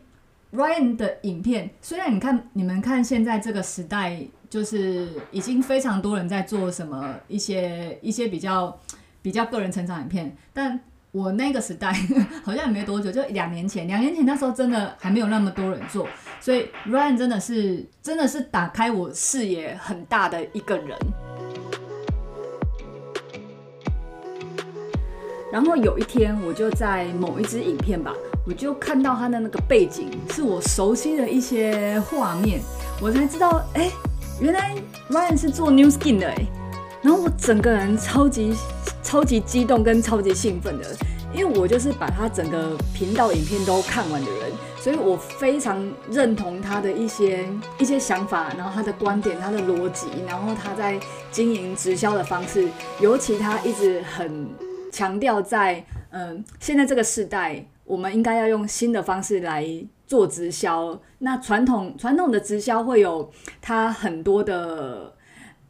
，Ryan 的影片，虽然你看你们看现在这个时代，就是已经非常多人在做什么一些一些比较。比较个人成长影片，但我那个时代好像也没多久，就两年前，两年前那时候真的还没有那么多人做，所以 Ryan 真的是真的是打开我视野很大的一个人。然后有一天，我就在某一支影片吧，我就看到他的那个背景是我熟悉的一些画面，我才知道，哎，原来 Ryan 是做 New Skin 的哎，然后我整个人超级。超级激动跟超级兴奋的，因为我就是把他整个频道影片都看完的人，所以我非常认同他的一些一些想法，然后他的观点、他的逻辑，然后他在经营直销的方式，尤其他一直很强调在嗯、现在这个时代，我们应该要用新的方式来做直销。那传统传统的直销会有它很多的。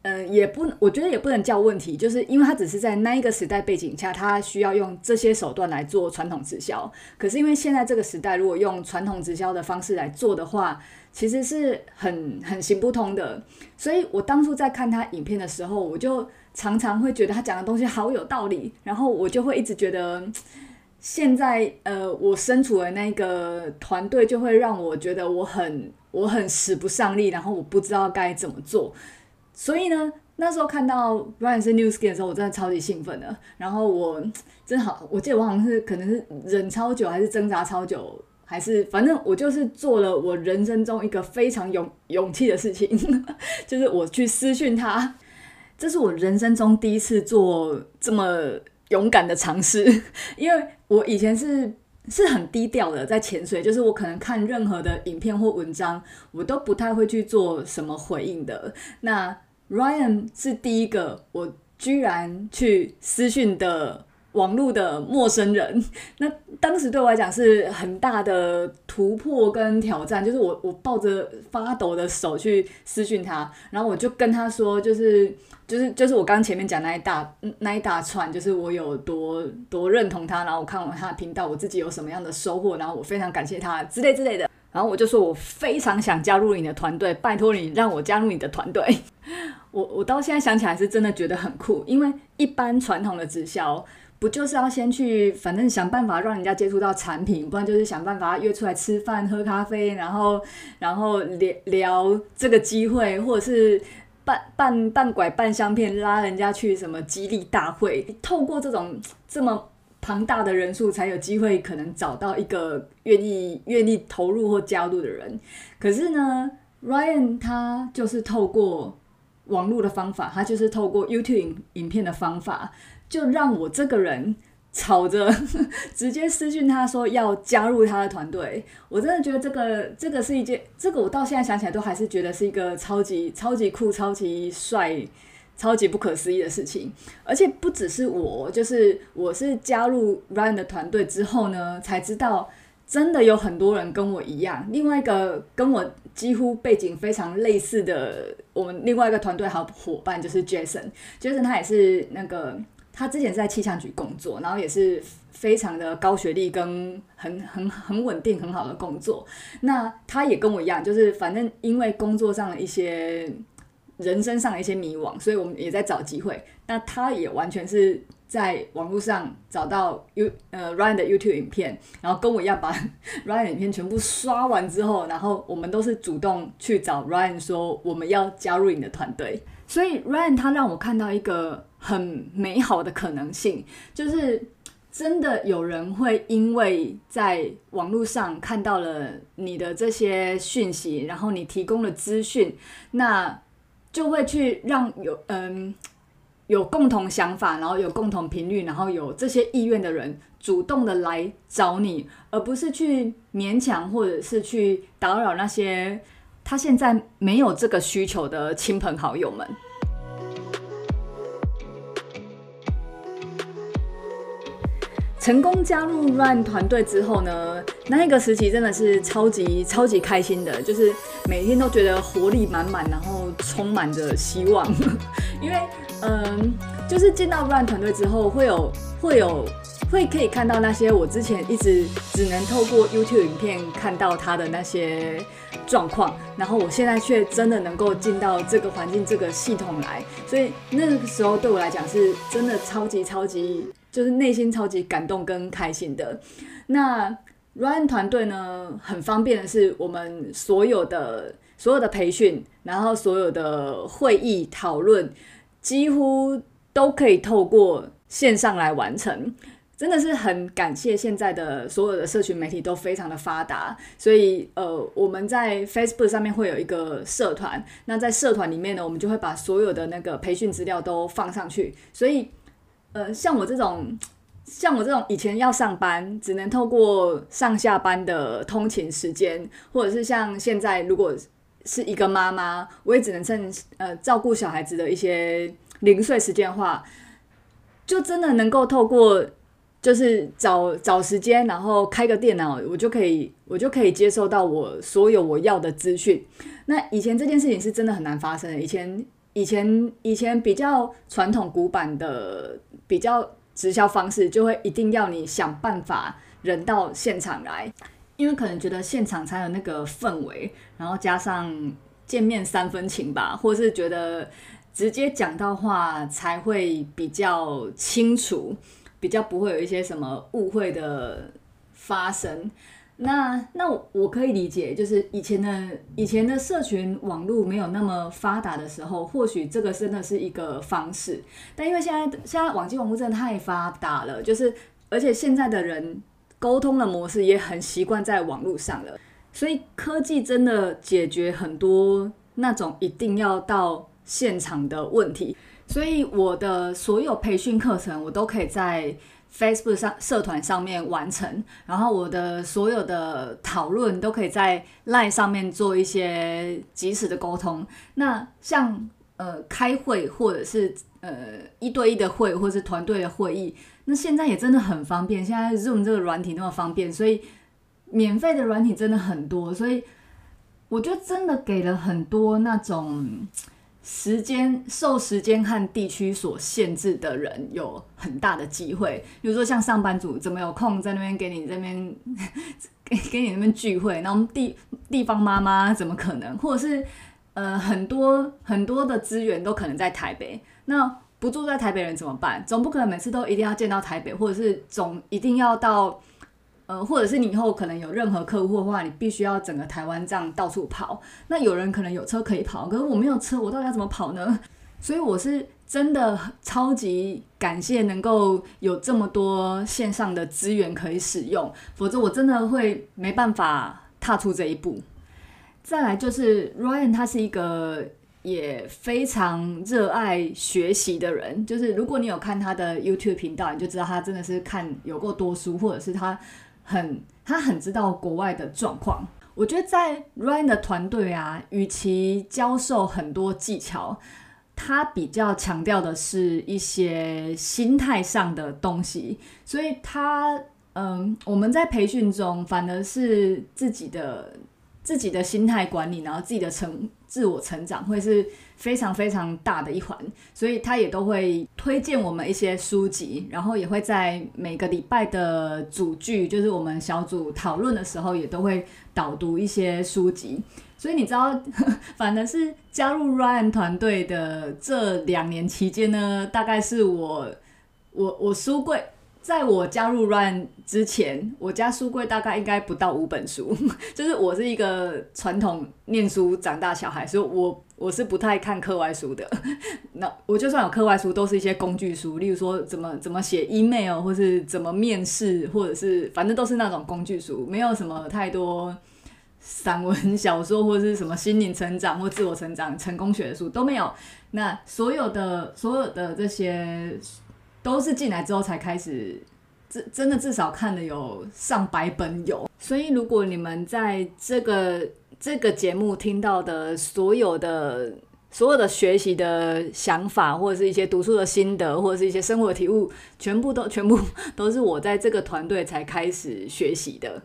嗯，也不，我觉得也不能叫问题，就是因为它只是在那一个时代背景下，它需要用这些手段来做传统直销。可是因为现在这个时代，如果用传统直销的方式来做的话，其实是很很行不通的。所以我当初在看他影片的时候，我就常常会觉得他讲的东西好有道理，然后我就会一直觉得，现在呃，我身处的那个团队就会让我觉得我很我很使不上力，然后我不知道该怎么做。所以呢，那时候看到 Ryan 是 Newskin 的时候，我真的超级兴奋的。然后我真好，我记得我好像是可能是忍超久，还是挣扎超久，还是反正我就是做了我人生中一个非常勇勇气的事情，就是我去私讯他。这是我人生中第一次做这么勇敢的尝试，因为我以前是是很低调的在潜水，就是我可能看任何的影片或文章，我都不太会去做什么回应的。那 Ryan 是第一个，我居然去私讯的网络的陌生人。那当时对我来讲是很大的突破跟挑战，就是我我抱着发抖的手去私讯他，然后我就跟他说，就是就是就是我刚前面讲那一大那一大串，就是我有多多认同他，然后我看完他的频道，我自己有什么样的收获，然后我非常感谢他之类之类的。然后我就说，我非常想加入你的团队，拜托你让我加入你的团队。我我到现在想起来是真的觉得很酷，因为一般传统的直销不就是要先去，反正想办法让人家接触到产品，不然就是想办法约出来吃饭喝咖啡，然后然后聊聊这个机会，或者是半半半拐半相骗拉人家去什么激励大会，透过这种这么。庞大的人数才有机会可能找到一个愿意愿意投入或加入的人。可是呢，Ryan 他就是透过网络的方法，他就是透过 YouTube 影片的方法，就让我这个人吵着 直接私讯他说要加入他的团队。我真的觉得这个这个是一件，这个我到现在想起来都还是觉得是一个超级超级酷、超级帅。超级不可思议的事情，而且不只是我，就是我是加入 Ryan 的团队之后呢，才知道真的有很多人跟我一样。另外一个跟我几乎背景非常类似的，我们另外一个团队好伙伴就是 Jason，Jason 他也是那个他之前在气象局工作，然后也是非常的高学历跟很很很稳定很好的工作。那他也跟我一样，就是反正因为工作上的一些。人生上的一些迷惘，所以我们也在找机会。那他也完全是在网络上找到 U 呃 Ryan 的 YouTube 影片，然后跟我一样把 Ryan 影片全部刷完之后，然后我们都是主动去找 Ryan 说我们要加入你的团队。所以 Ryan 他让我看到一个很美好的可能性，就是真的有人会因为在网络上看到了你的这些讯息，然后你提供了资讯，那。就会去让有嗯有共同想法，然后有共同频率，然后有这些意愿的人主动的来找你，而不是去勉强或者是去打扰那些他现在没有这个需求的亲朋好友们。成功加入 Run 团队之后呢，那一个时期真的是超级超级开心的，就是每天都觉得活力满满，然后充满着希望。因为嗯，就是进到 Run 团队之后，会有会有会可以看到那些我之前一直只能透过 YouTube 影片看到他的那些状况，然后我现在却真的能够进到这个环境、这个系统来，所以那个时候对我来讲是真的超级超级。就是内心超级感动跟开心的。那 Ryan 团队呢，很方便的是，我们所有的所有的培训，然后所有的会议讨论，几乎都可以透过线上来完成。真的是很感谢现在的所有的社群媒体都非常的发达，所以呃，我们在 Facebook 上面会有一个社团，那在社团里面呢，我们就会把所有的那个培训资料都放上去，所以。呃，像我这种，像我这种以前要上班，只能透过上下班的通勤时间，或者是像现在，如果是一个妈妈，我也只能趁呃照顾小孩子的一些零碎时间的话，就真的能够透过就是找找时间，然后开个电脑，我就可以我就可以接收到我所有我要的资讯。那以前这件事情是真的很难发生的，以前。以前以前比较传统古板的比较直销方式，就会一定要你想办法人到现场来，因为可能觉得现场才有那个氛围，然后加上见面三分情吧，或是觉得直接讲到话才会比较清楚，比较不会有一些什么误会的发生。那那我可以理解，就是以前的以前的社群网络没有那么发达的时候，或许这个真的是一个方式。但因为现在现在网际网络真的太发达了，就是而且现在的人沟通的模式也很习惯在网络上了，所以科技真的解决很多那种一定要到现场的问题。所以我的所有培训课程，我都可以在。Facebook 上社团上面完成，然后我的所有的讨论都可以在 Line 上面做一些及时的沟通。那像呃开会或者是呃一对一的会或者是团队的会议，那现在也真的很方便，现在 Zoom 这个软体那么方便，所以免费的软体真的很多，所以我觉得真的给了很多那种时间受时间和地区所限制的人有很大的机会。比如说像上班族，怎么有空在那边给你这边给 给你那边聚会？然后地地方妈妈怎么可能？或者是呃很多很多的资源都可能在台北，那。不住在台北人怎么办？总不可能每次都一定要见到台北，或者是总一定要到，呃，或者是你以后可能有任何客户的话，你必须要整个台湾这样到处跑。那有人可能有车可以跑，可是我没有车，我到底要怎么跑呢？所以我是真的超级感谢能够有这么多线上的资源可以使用，否则我真的会没办法踏出这一步。再来就是 Ryan，他是一个。也非常热爱学习的人，就是如果你有看他的 YouTube 频道，你就知道他真的是看有够多书，或者是他很他很知道国外的状况。我觉得在 Ryan 的团队啊，与其教授很多技巧，他比较强调的是一些心态上的东西，所以他嗯，我们在培训中反而是自己的。自己的心态管理，然后自己的成自我成长，会是非常非常大的一环，所以他也都会推荐我们一些书籍，然后也会在每个礼拜的组聚，就是我们小组讨论的时候，也都会导读一些书籍。所以你知道，反正是加入 Ryan 团队的这两年期间呢，大概是我我我书柜。在我加入 Run 之前，我家书柜大概应该不到五本书，就是我是一个传统念书长大小孩，所以我我是不太看课外书的。那我就算有课外书，都是一些工具书，例如说怎么怎么写 email，或是怎么面试，或者是反正都是那种工具书，没有什么太多散文 小说或者是什么心灵成长或自我成长、成功学的书都没有。那所有的所有的这些。都是进来之后才开始，真真的至少看了有上百本有。所以如果你们在这个这个节目听到的所有的所有的学习的想法，或者是一些读书的心得，或者是一些生活体悟，全部都全部 都是我在这个团队才开始学习的。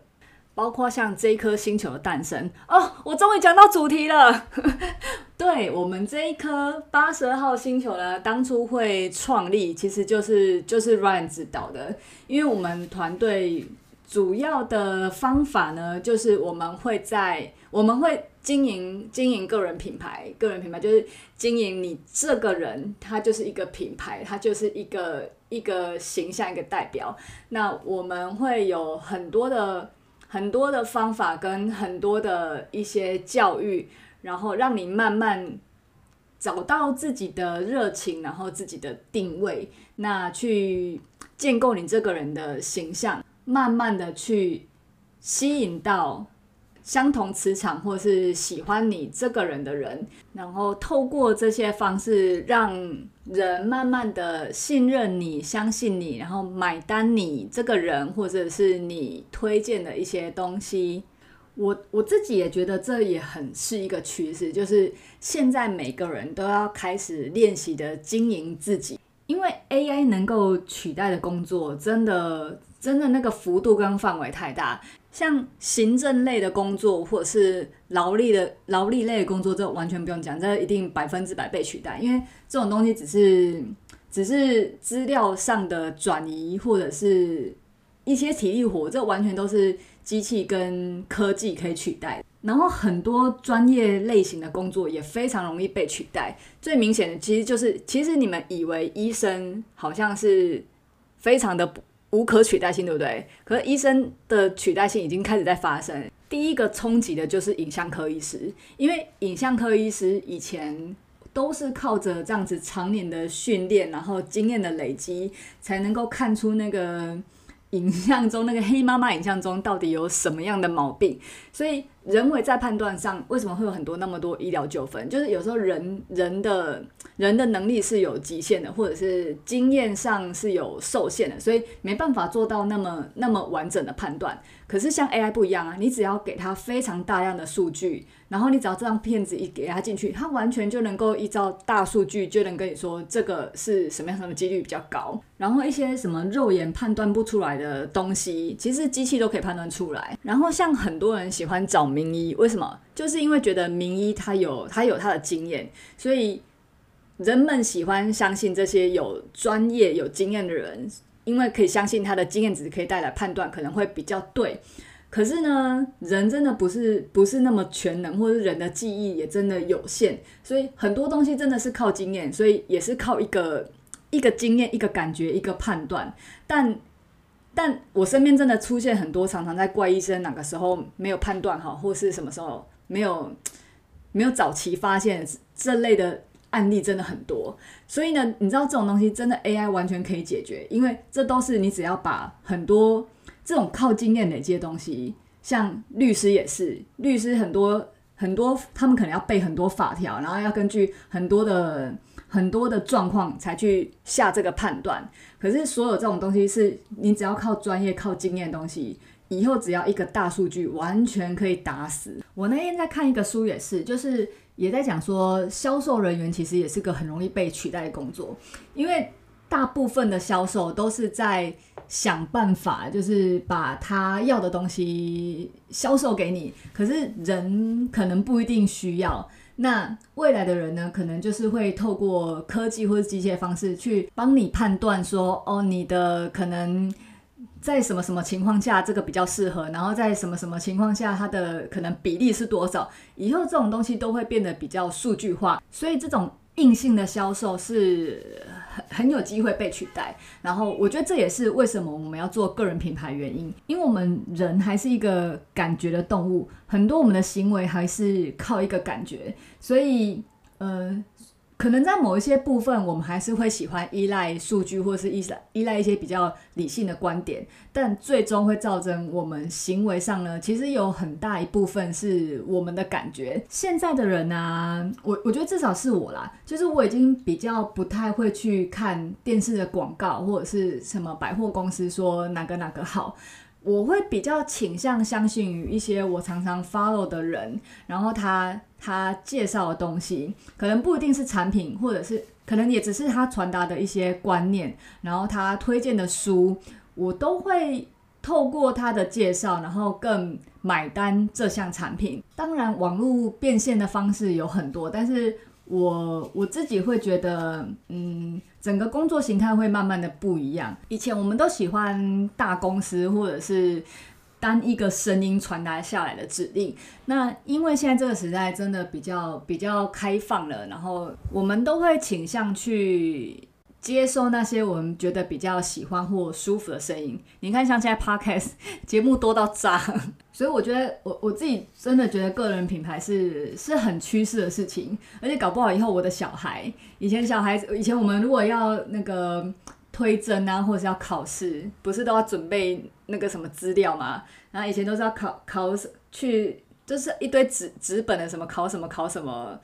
包括像这一颗星球的诞生哦，我终于讲到主题了。对，我们这一颗八十二号星球呢，当初会创立，其实就是就是 Ryan 指导的。因为我们团队主要的方法呢，就是我们会在我们会经营经营个人品牌，个人品牌就是经营你这个人，他就是一个品牌，他就是一个一个形象，一个代表。那我们会有很多的。很多的方法跟很多的一些教育，然后让你慢慢找到自己的热情，然后自己的定位，那去建构你这个人的形象，慢慢的去吸引到。相同磁场，或是喜欢你这个人的人，然后透过这些方式，让人慢慢的信任你、相信你，然后买单你这个人，或者是你推荐的一些东西。我我自己也觉得这也很是一个趋势，就是现在每个人都要开始练习的经营自己，因为 AI 能够取代的工作，真的真的那个幅度跟范围太大。像行政类的工作，或者是劳力的劳力类的工作，这完全不用讲，这一定百分之百被取代。因为这种东西只是只是资料上的转移，或者是一些体力活，这完全都是机器跟科技可以取代。然后很多专业类型的工作也非常容易被取代。最明显的其实就是，其实你们以为医生好像是非常的不无可取代性，对不对？可是医生的取代性已经开始在发生。第一个冲击的就是影像科医师，因为影像科医师以前都是靠着这样子常年的训练，然后经验的累积，才能够看出那个影像中那个黑妈妈影像中到底有什么样的毛病。所以人为在判断上，为什么会有很多那么多医疗纠纷？就是有时候人人的人的能力是有极限的，或者是经验上是有受限的，所以没办法做到那么那么完整的判断。可是像 AI 不一样啊，你只要给他非常大量的数据，然后你只要这张片子一给他进去，他完全就能够依照大数据就能跟你说这个是什么样什么几率比较高。然后一些什么肉眼判断不出来的东西，其实机器都可以判断出来。然后像很多人喜欢找名医，为什么？就是因为觉得名医他有他有他的经验，所以人们喜欢相信这些有专业有经验的人。因为可以相信他的经验值可以带来判断，可能会比较对。可是呢，人真的不是不是那么全能，或者人的记忆也真的有限，所以很多东西真的是靠经验，所以也是靠一个一个经验、一个感觉、一个判断。但但我身边真的出现很多，常常在怪医生哪个时候没有判断好，或是什么时候没有没有早期发现这类的。案例真的很多，所以呢，你知道这种东西真的 AI 完全可以解决，因为这都是你只要把很多这种靠经验累积的东西，像律师也是，律师很多很多，他们可能要背很多法条，然后要根据很多的很多的状况才去下这个判断。可是所有这种东西是你只要靠专业、靠经验的东西，以后只要一个大数据，完全可以打死。我那天在看一个书，也是，就是。也在讲说，销售人员其实也是个很容易被取代的工作，因为大部分的销售都是在想办法，就是把他要的东西销售给你。可是人可能不一定需要，那未来的人呢，可能就是会透过科技或者机械方式去帮你判断说，哦，你的可能。在什么什么情况下这个比较适合，然后在什么什么情况下它的可能比例是多少？以后这种东西都会变得比较数据化，所以这种硬性的销售是很有机会被取代。然后我觉得这也是为什么我们要做个人品牌原因，因为我们人还是一个感觉的动物，很多我们的行为还是靠一个感觉，所以呃。可能在某一些部分，我们还是会喜欢依赖数据，或是依赖依赖一些比较理性的观点，但最终会造成我们行为上呢，其实有很大一部分是我们的感觉。现在的人啊，我我觉得至少是我啦，就是我已经比较不太会去看电视的广告，或者是什么百货公司说哪个哪个好。我会比较倾向相信于一些我常常 follow 的人，然后他他介绍的东西，可能不一定是产品，或者是可能也只是他传达的一些观念，然后他推荐的书，我都会透过他的介绍，然后更买单这项产品。当然，网络变现的方式有很多，但是。我我自己会觉得，嗯，整个工作形态会慢慢的不一样。以前我们都喜欢大公司或者是单一个声音传达下来的指令。那因为现在这个时代真的比较比较开放了，然后我们都会倾向去。接受那些我们觉得比较喜欢或舒服的声音。你看，像现在 podcast 节目多到炸，所以我觉得我我自己真的觉得个人品牌是是很趋势的事情。而且搞不好以后我的小孩，以前小孩子，以前我们如果要那个推甄啊，或者是要考试，不是都要准备那个什么资料吗？然后以前都是要考考去，就是一堆纸纸本的什么考什么考什么。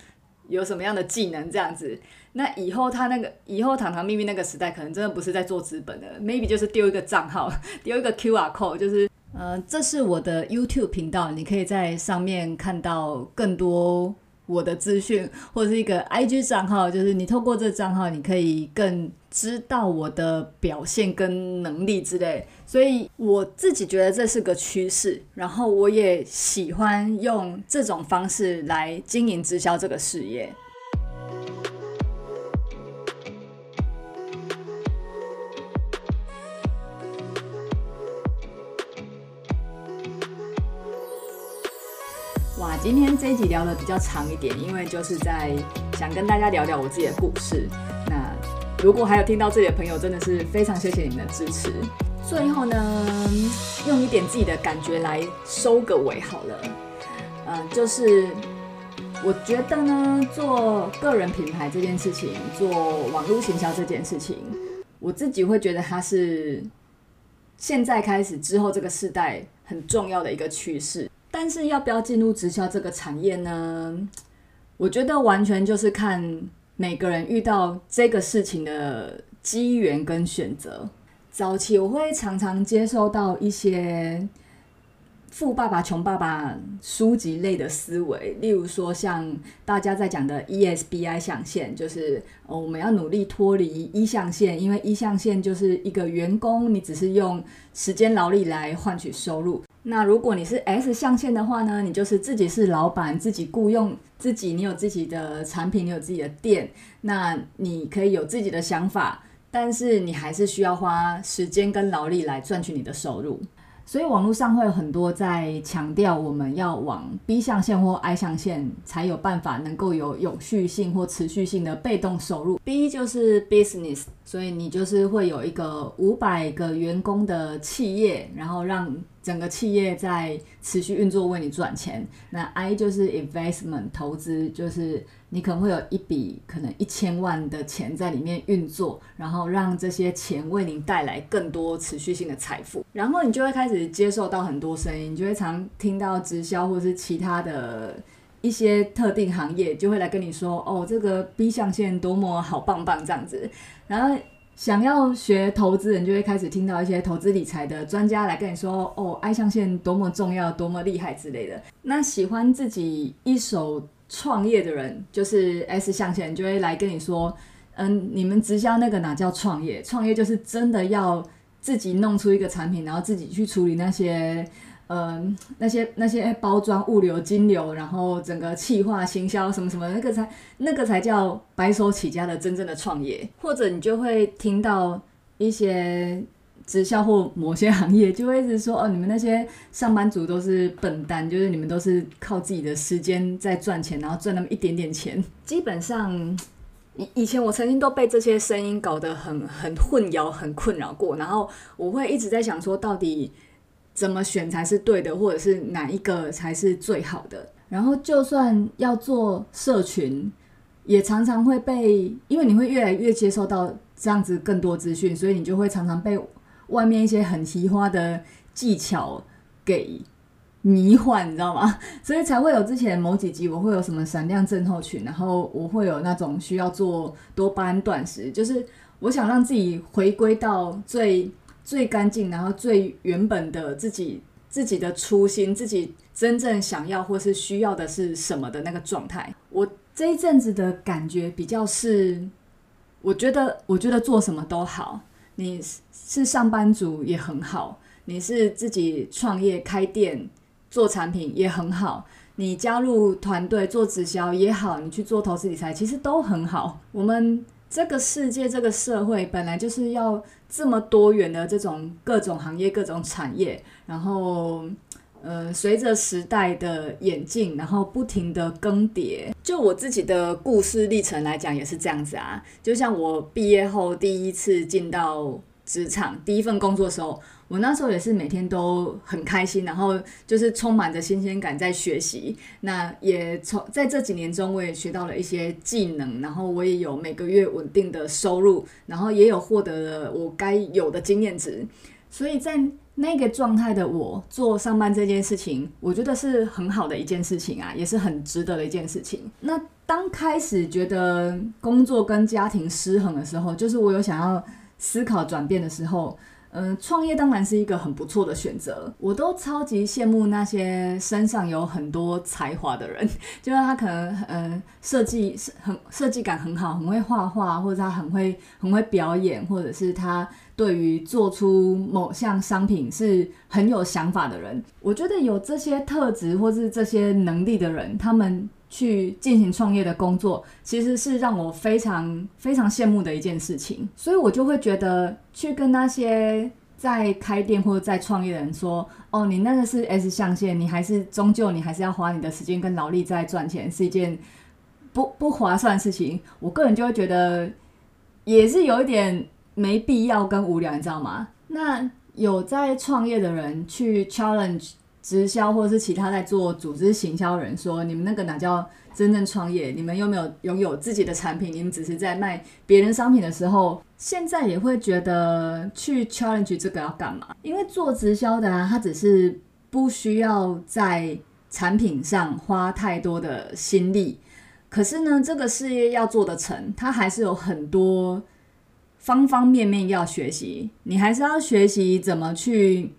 有什么样的技能这样子？那以后他那个以后堂堂秘密那个时代，可能真的不是在做资本的，maybe 就是丢一个账号，丢一个 QR code，就是呃，这是我的 YouTube 频道，你可以在上面看到更多我的资讯，或者是一个 IG 账号，就是你透过这账号，你可以更知道我的表现跟能力之类。所以我自己觉得这是个趋势，然后我也喜欢用这种方式来经营直销这个事业。今天这一集聊得比较长一点，因为就是在想跟大家聊聊我自己的故事。那如果还有听到这里的朋友，真的是非常谢谢你们的支持。最后呢，用一点自己的感觉来收个尾好了。呃，就是我觉得呢，做个人品牌这件事情，做网络行销这件事情，我自己会觉得它是现在开始之后这个时代很重要的一个趋势。但是要不要进入直销这个产业呢？我觉得完全就是看每个人遇到这个事情的机缘跟选择。早期我会常常接收到一些。富爸爸穷爸爸书籍类的思维，例如说像大家在讲的 ESBI 象限，就是哦，我们要努力脱离一象限，因为一象限就是一个员工，你只是用时间劳力来换取收入。那如果你是 S 象限的话呢，你就是自己是老板，自己雇佣自己，你有自己的产品，你有自己的店，那你可以有自己的想法，但是你还是需要花时间跟劳力来赚取你的收入。所以网络上会有很多在强调，我们要往 B 象限或 I 象限才有办法能够有永续性或持续性的被动收入。B 就是 business，所以你就是会有一个五百个员工的企业，然后让整个企业在持续运作为你赚钱。那 I 就是 investment 投资，就是。你可能会有一笔可能一千万的钱在里面运作，然后让这些钱为你带来更多持续性的财富，然后你就会开始接受到很多声音，你就会常听到直销或是其他的一些特定行业就会来跟你说，哦，这个 B 象限多么好棒棒这样子，然后想要学投资人就会开始听到一些投资理财的专家来跟你说，哦，I 象限多么重要，多么厉害之类的。那喜欢自己一手。创业的人就是 S 象限，就会来跟你说，嗯，你们直销那个哪叫创业？创业就是真的要自己弄出一个产品，然后自己去处理那些，嗯，那些那些包装、物流、金流，然后整个企划、行销什么什么，那个才那个才叫白手起家的真正的创业。或者你就会听到一些。直销或某些行业就会一直说哦，你们那些上班族都是笨蛋，就是你们都是靠自己的时间在赚钱，然后赚那么一点点钱。基本上，以以前我曾经都被这些声音搞得很很混淆、很困扰过，然后我会一直在想说，到底怎么选才是对的，或者是哪一个才是最好的。然后就算要做社群，也常常会被，因为你会越来越接受到这样子更多资讯，所以你就会常常被。外面一些很奇花的技巧给迷幻，你知道吗？所以才会有之前某几集我会有什么闪亮症候群，然后我会有那种需要做多巴胺断食，就是我想让自己回归到最最干净，然后最原本的自己自己的初心，自己真正想要或是需要的是什么的那个状态。我这一阵子的感觉比较是，我觉得我觉得做什么都好。你是上班族也很好，你是自己创业开店做产品也很好，你加入团队做直销也好，你去做投资理财其实都很好。我们这个世界这个社会本来就是要这么多元的这种各种行业各种产业，然后。呃，随着时代的演进，然后不停的更迭。就我自己的故事历程来讲，也是这样子啊。就像我毕业后第一次进到职场，第一份工作的时候，我那时候也是每天都很开心，然后就是充满着新鲜感在学习。那也从在这几年中，我也学到了一些技能，然后我也有每个月稳定的收入，然后也有获得了我该有的经验值。所以在那个状态的我做上班这件事情，我觉得是很好的一件事情啊，也是很值得的一件事情。那当开始觉得工作跟家庭失衡的时候，就是我有想要思考转变的时候。嗯，创业当然是一个很不错的选择。我都超级羡慕那些身上有很多才华的人，就是他可能嗯设计是很设计感很好，很会画画，或者他很会很会表演，或者是他对于做出某项商品是很有想法的人。我觉得有这些特质或是这些能力的人，他们。去进行创业的工作，其实是让我非常非常羡慕的一件事情，所以我就会觉得去跟那些在开店或者在创业的人说：“哦，你那个是 S 象限，你还是终究你还是要花你的时间跟劳力在赚钱，是一件不不划算的事情。”我个人就会觉得也是有一点没必要跟无聊，你知道吗？那有在创业的人去 challenge。直销或者是其他在做组织行销人说：“你们那个哪叫真正创业？你们有没有拥有自己的产品？你们只是在卖别人商品的时候，现在也会觉得去 challenge 这个要干嘛？因为做直销的啊，他只是不需要在产品上花太多的心力。可是呢，这个事业要做得成，它还是有很多方方面面要学习。你还是要学习怎么去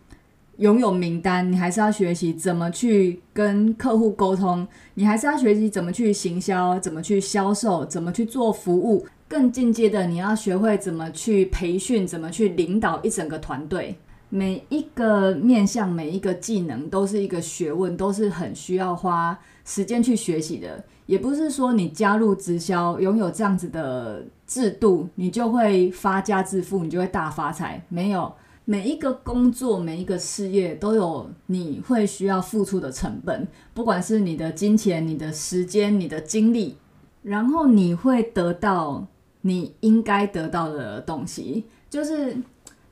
拥有名单，你还是要学习怎么去跟客户沟通，你还是要学习怎么去行销，怎么去销售，怎么去做服务。更进阶的，你要学会怎么去培训，怎么去领导一整个团队。每一个面向，每一个技能都是一个学问，都是很需要花时间去学习的。也不是说你加入直销，拥有这样子的制度，你就会发家致富，你就会大发财。没有，每一个工作，每一个事业都有你会需要付出的成本，不管是你的金钱、你的时间、你的精力，然后你会得到你应该得到的东西，就是。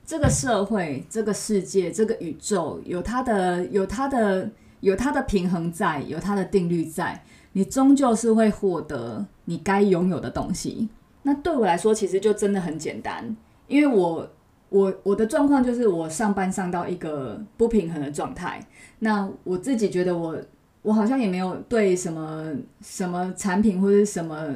这个社会、这个世界、这个宇宙有它的、有它的、有它的平衡在，有它的定律在，你终究是会获得你该拥有的东西。那对我来说，其实就真的很简单，因为我、我、我的状况就是我上班上到一个不平衡的状态。那我自己觉得我，我好像也没有对什么什么产品或者什么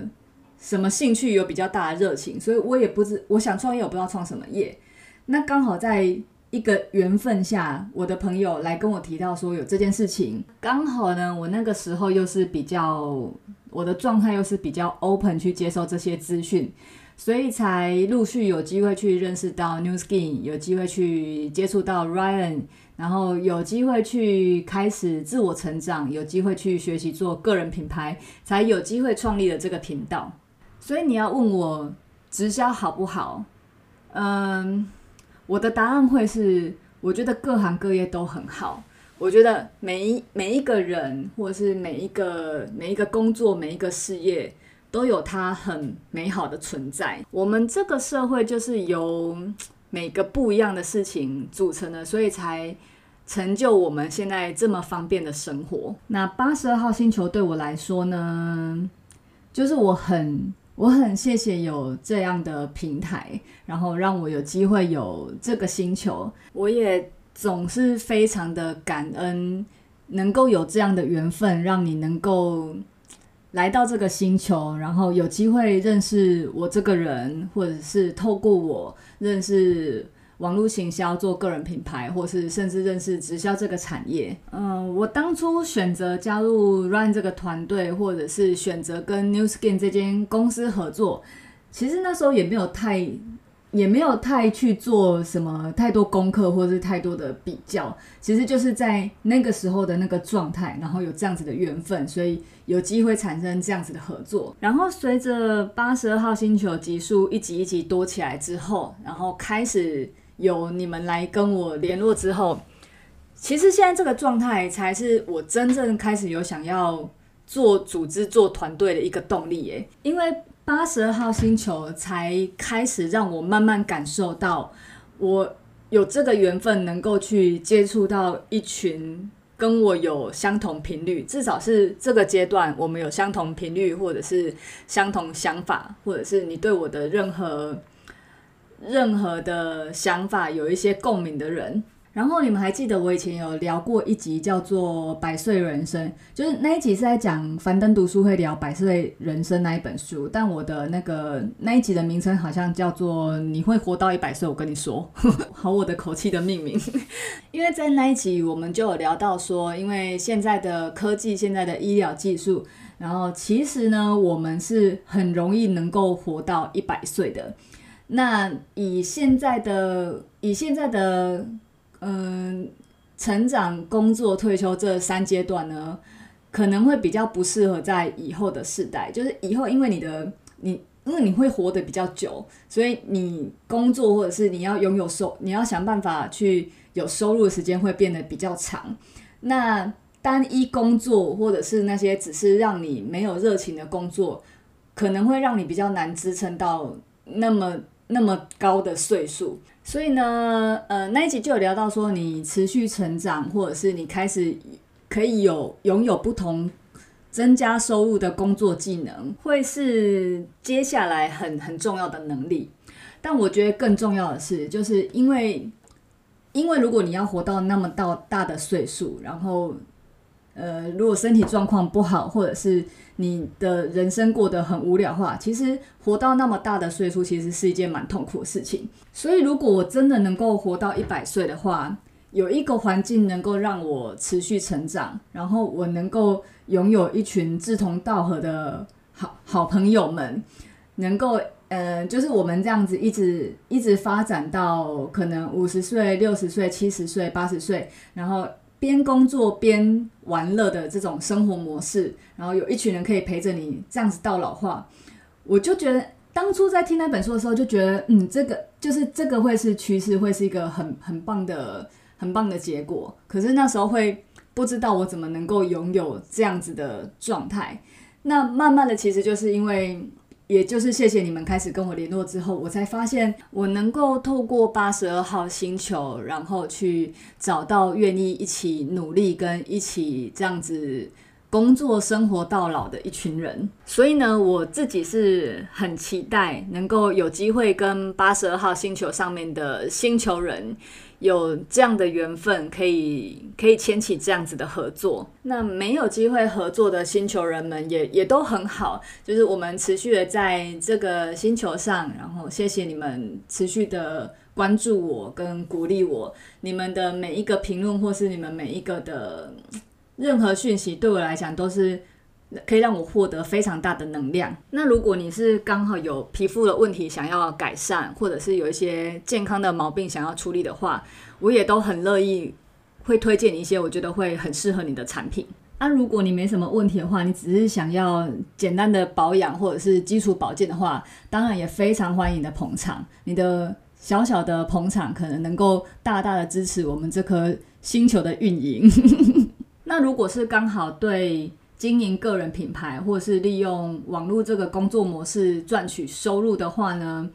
什么兴趣有比较大的热情，所以我也不知我想创业，我不知道创什么业。那刚好在一个缘分下，我的朋友来跟我提到说有这件事情，刚好呢，我那个时候又是比较我的状态又是比较 open 去接受这些资讯，所以才陆续有机会去认识到 New Skin，有机会去接触到 Ryan，然后有机会去开始自我成长，有机会去学习做个人品牌，才有机会创立了这个频道。所以你要问我直销好不好？嗯。我的答案会是，我觉得各行各业都很好。我觉得每一每一个人，或者是每一个每一个工作、每一个事业，都有它很美好的存在。我们这个社会就是由 每个不一样的事情组成的，所以才成就我们现在这么方便的生活。那八十二号星球对我来说呢，就是我很。我很谢谢有这样的平台，然后让我有机会有这个星球。我也总是非常的感恩，能够有这样的缘分，让你能够来到这个星球，然后有机会认识我这个人，或者是透过我认识。网络行销做个人品牌，或是甚至认识直销这个产业。嗯，我当初选择加入 Run 这个团队，或者是选择跟 New Skin 这间公司合作，其实那时候也没有太，也没有太去做什么太多功课，或者是太多的比较。其实就是在那个时候的那个状态，然后有这样子的缘分，所以有机会产生这样子的合作。然后随着八十二号星球集数一集一集多起来之后，然后开始。有你们来跟我联络之后，其实现在这个状态才是我真正开始有想要做组织、做团队的一个动力耶。因为八十二号星球才开始让我慢慢感受到，我有这个缘分能够去接触到一群跟我有相同频率，至少是这个阶段我们有相同频率，或者是相同想法，或者是你对我的任何。任何的想法有一些共鸣的人，然后你们还记得我以前有聊过一集叫做《百岁人生》，就是那一集是在讲樊登读书会聊《百岁人生》那一本书，但我的那个那一集的名称好像叫做“你会活到一百岁”，我跟你说，好我的口气的命名，因为在那一集我们就有聊到说，因为现在的科技、现在的医疗技术，然后其实呢，我们是很容易能够活到一百岁的。那以现在的以现在的嗯成长、工作、退休这三阶段呢，可能会比较不适合在以后的世代。就是以后，因为你的你因为你会活得比较久，所以你工作或者是你要拥有收，你要想办法去有收入的时间会变得比较长。那单一工作或者是那些只是让你没有热情的工作，可能会让你比较难支撑到那么。那么高的岁数，所以呢，呃，那一集就有聊到说，你持续成长，或者是你开始可以有拥有不同增加收入的工作技能，会是接下来很很重要的能力。但我觉得更重要的是，就是因为因为如果你要活到那么到大的岁数，然后。呃，如果身体状况不好，或者是你的人生过得很无聊的话，其实活到那么大的岁数，其实是一件蛮痛苦的事情。所以，如果我真的能够活到一百岁的话，有一个环境能够让我持续成长，然后我能够拥有一群志同道合的好好朋友们，能够呃，就是我们这样子一直一直发展到可能五十岁、六十岁、七十岁、八十岁，然后边工作边玩乐的这种生活模式，然后有一群人可以陪着你这样子到老化，我就觉得当初在听那本书的时候，就觉得嗯，这个就是这个会是趋势，会是一个很很棒的。很棒的结果，可是那时候会不知道我怎么能够拥有这样子的状态。那慢慢的，其实就是因为，也就是谢谢你们开始跟我联络之后，我才发现我能够透过八十二号星球，然后去找到愿意一起努力跟一起这样子工作生活到老的一群人。所以呢，我自己是很期待能够有机会跟八十二号星球上面的星球人。有这样的缘分，可以可以牵起这样子的合作。那没有机会合作的星球人们也也都很好，就是我们持续的在这个星球上，然后谢谢你们持续的关注我跟鼓励我。你们的每一个评论或是你们每一个的任何讯息，对我来讲都是。可以让我获得非常大的能量。那如果你是刚好有皮肤的问题想要改善，或者是有一些健康的毛病想要处理的话，我也都很乐意会推荐你一些我觉得会很适合你的产品。那如果你没什么问题的话，你只是想要简单的保养或者是基础保健的话，当然也非常欢迎你的捧场。你的小小的捧场可能能够大大的支持我们这颗星球的运营。那如果是刚好对。经营个人品牌，或是利用网络这个工作模式赚取收入的话呢，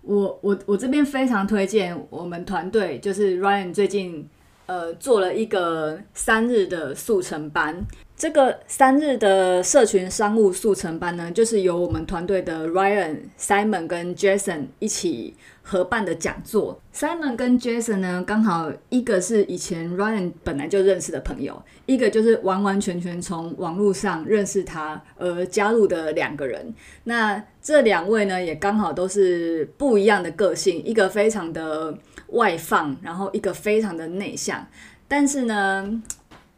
我我我这边非常推荐我们团队，就是 Ryan 最近呃做了一个三日的速成班。这个三日的社群商务速成班呢，就是由我们团队的 Ryan、Simon 跟 Jason 一起合办的讲座。Simon 跟 Jason 呢，刚好一个是以前 Ryan 本来就认识的朋友，一个就是完完全全从网络上认识他而加入的两个人。那这两位呢，也刚好都是不一样的个性，一个非常的外放，然后一个非常的内向。但是呢，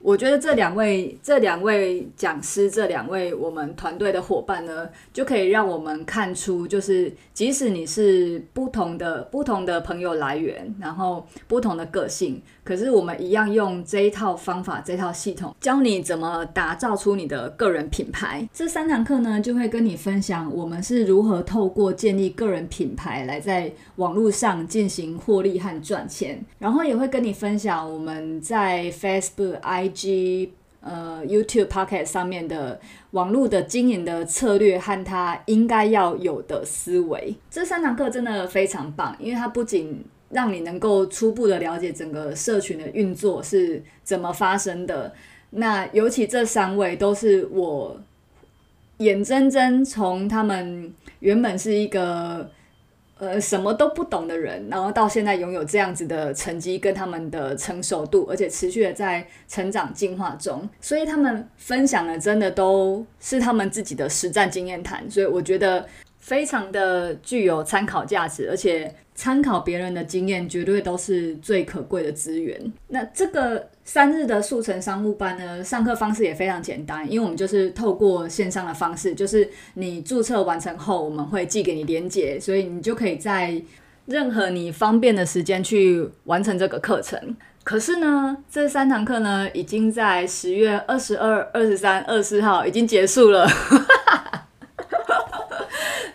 我觉得这两位、这两位讲师、这两位我们团队的伙伴呢，就可以让我们看出，就是即使你是不同的、不同的朋友来源，然后不同的个性，可是我们一样用这一套方法、这套系统，教你怎么打造出你的个人品牌。这三堂课呢，就会跟你分享我们是如何透过建立个人品牌来在网络上进行获利和赚钱，然后也会跟你分享我们在 Facebook、I。及呃 YouTube Pocket 上面的网络的经营的策略和他应该要有的思维，这三堂课真的非常棒，因为它不仅让你能够初步的了解整个社群的运作是怎么发生的，那尤其这三位都是我眼睁睁从他们原本是一个。呃，什么都不懂的人，然后到现在拥有这样子的成绩跟他们的成熟度，而且持续的在成长进化中，所以他们分享的真的都是他们自己的实战经验谈，所以我觉得非常的具有参考价值，而且。参考别人的经验，绝对都是最可贵的资源。那这个三日的速成商务班呢，上课方式也非常简单，因为我们就是透过线上的方式，就是你注册完成后，我们会寄给你连接，所以你就可以在任何你方便的时间去完成这个课程。可是呢，这三堂课呢，已经在十月二十二、二十三、二十四号已经结束了。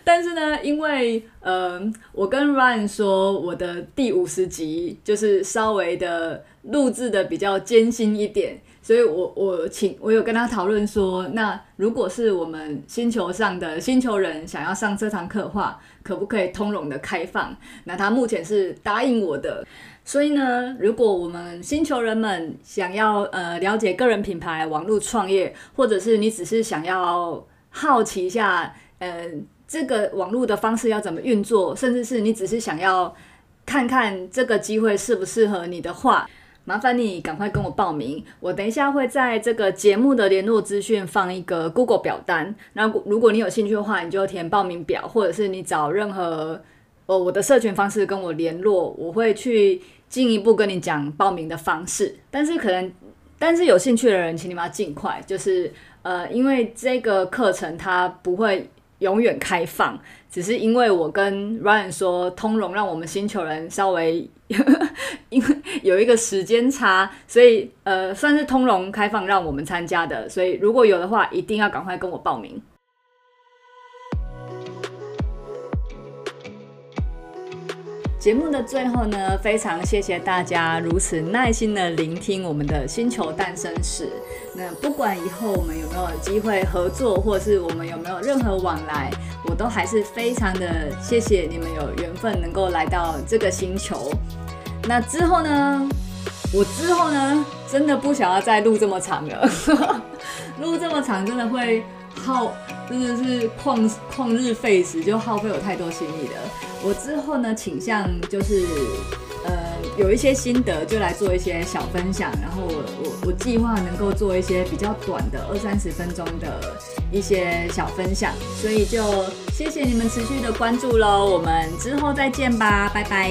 但是呢，因为呃，我跟 Ryan 说，我的第五十集就是稍微的录制的比较艰辛一点，所以我我请我有跟他讨论说，那如果是我们星球上的星球人想要上这堂课的话，可不可以通融的开放？那他目前是答应我的。所以呢，如果我们星球人们想要呃了解个人品牌、网络创业，或者是你只是想要好奇一下，呃。这个网络的方式要怎么运作，甚至是你只是想要看看这个机会适不适合你的话，麻烦你赶快跟我报名。我等一下会在这个节目的联络资讯放一个 Google 表单，那如果你有兴趣的话，你就填报名表，或者是你找任何呃我的社群方式跟我联络，我会去进一步跟你讲报名的方式。但是可能，但是有兴趣的人，请你们要尽快，就是呃，因为这个课程它不会永远开放。只是因为我跟 Ryan 说通融，让我们星球人稍微因 为有一个时间差，所以呃算是通融开放让我们参加的。所以如果有的话，一定要赶快跟我报名。节目的最后呢，非常谢谢大家如此耐心的聆听我们的星球诞生史。那不管以后我们有没有机会合作，或是我们有没有任何往来，我都还是非常的谢谢你们有缘分能够来到这个星球。那之后呢，我之后呢，真的不想要再录这么长了，录这么长真的会耗。真的是旷旷日费时，就耗费我太多心力了。我之后呢，倾向就是呃有一些心得，就来做一些小分享。然后我我我计划能够做一些比较短的二三十分钟的一些小分享。所以就谢谢你们持续的关注喽，我们之后再见吧，拜拜。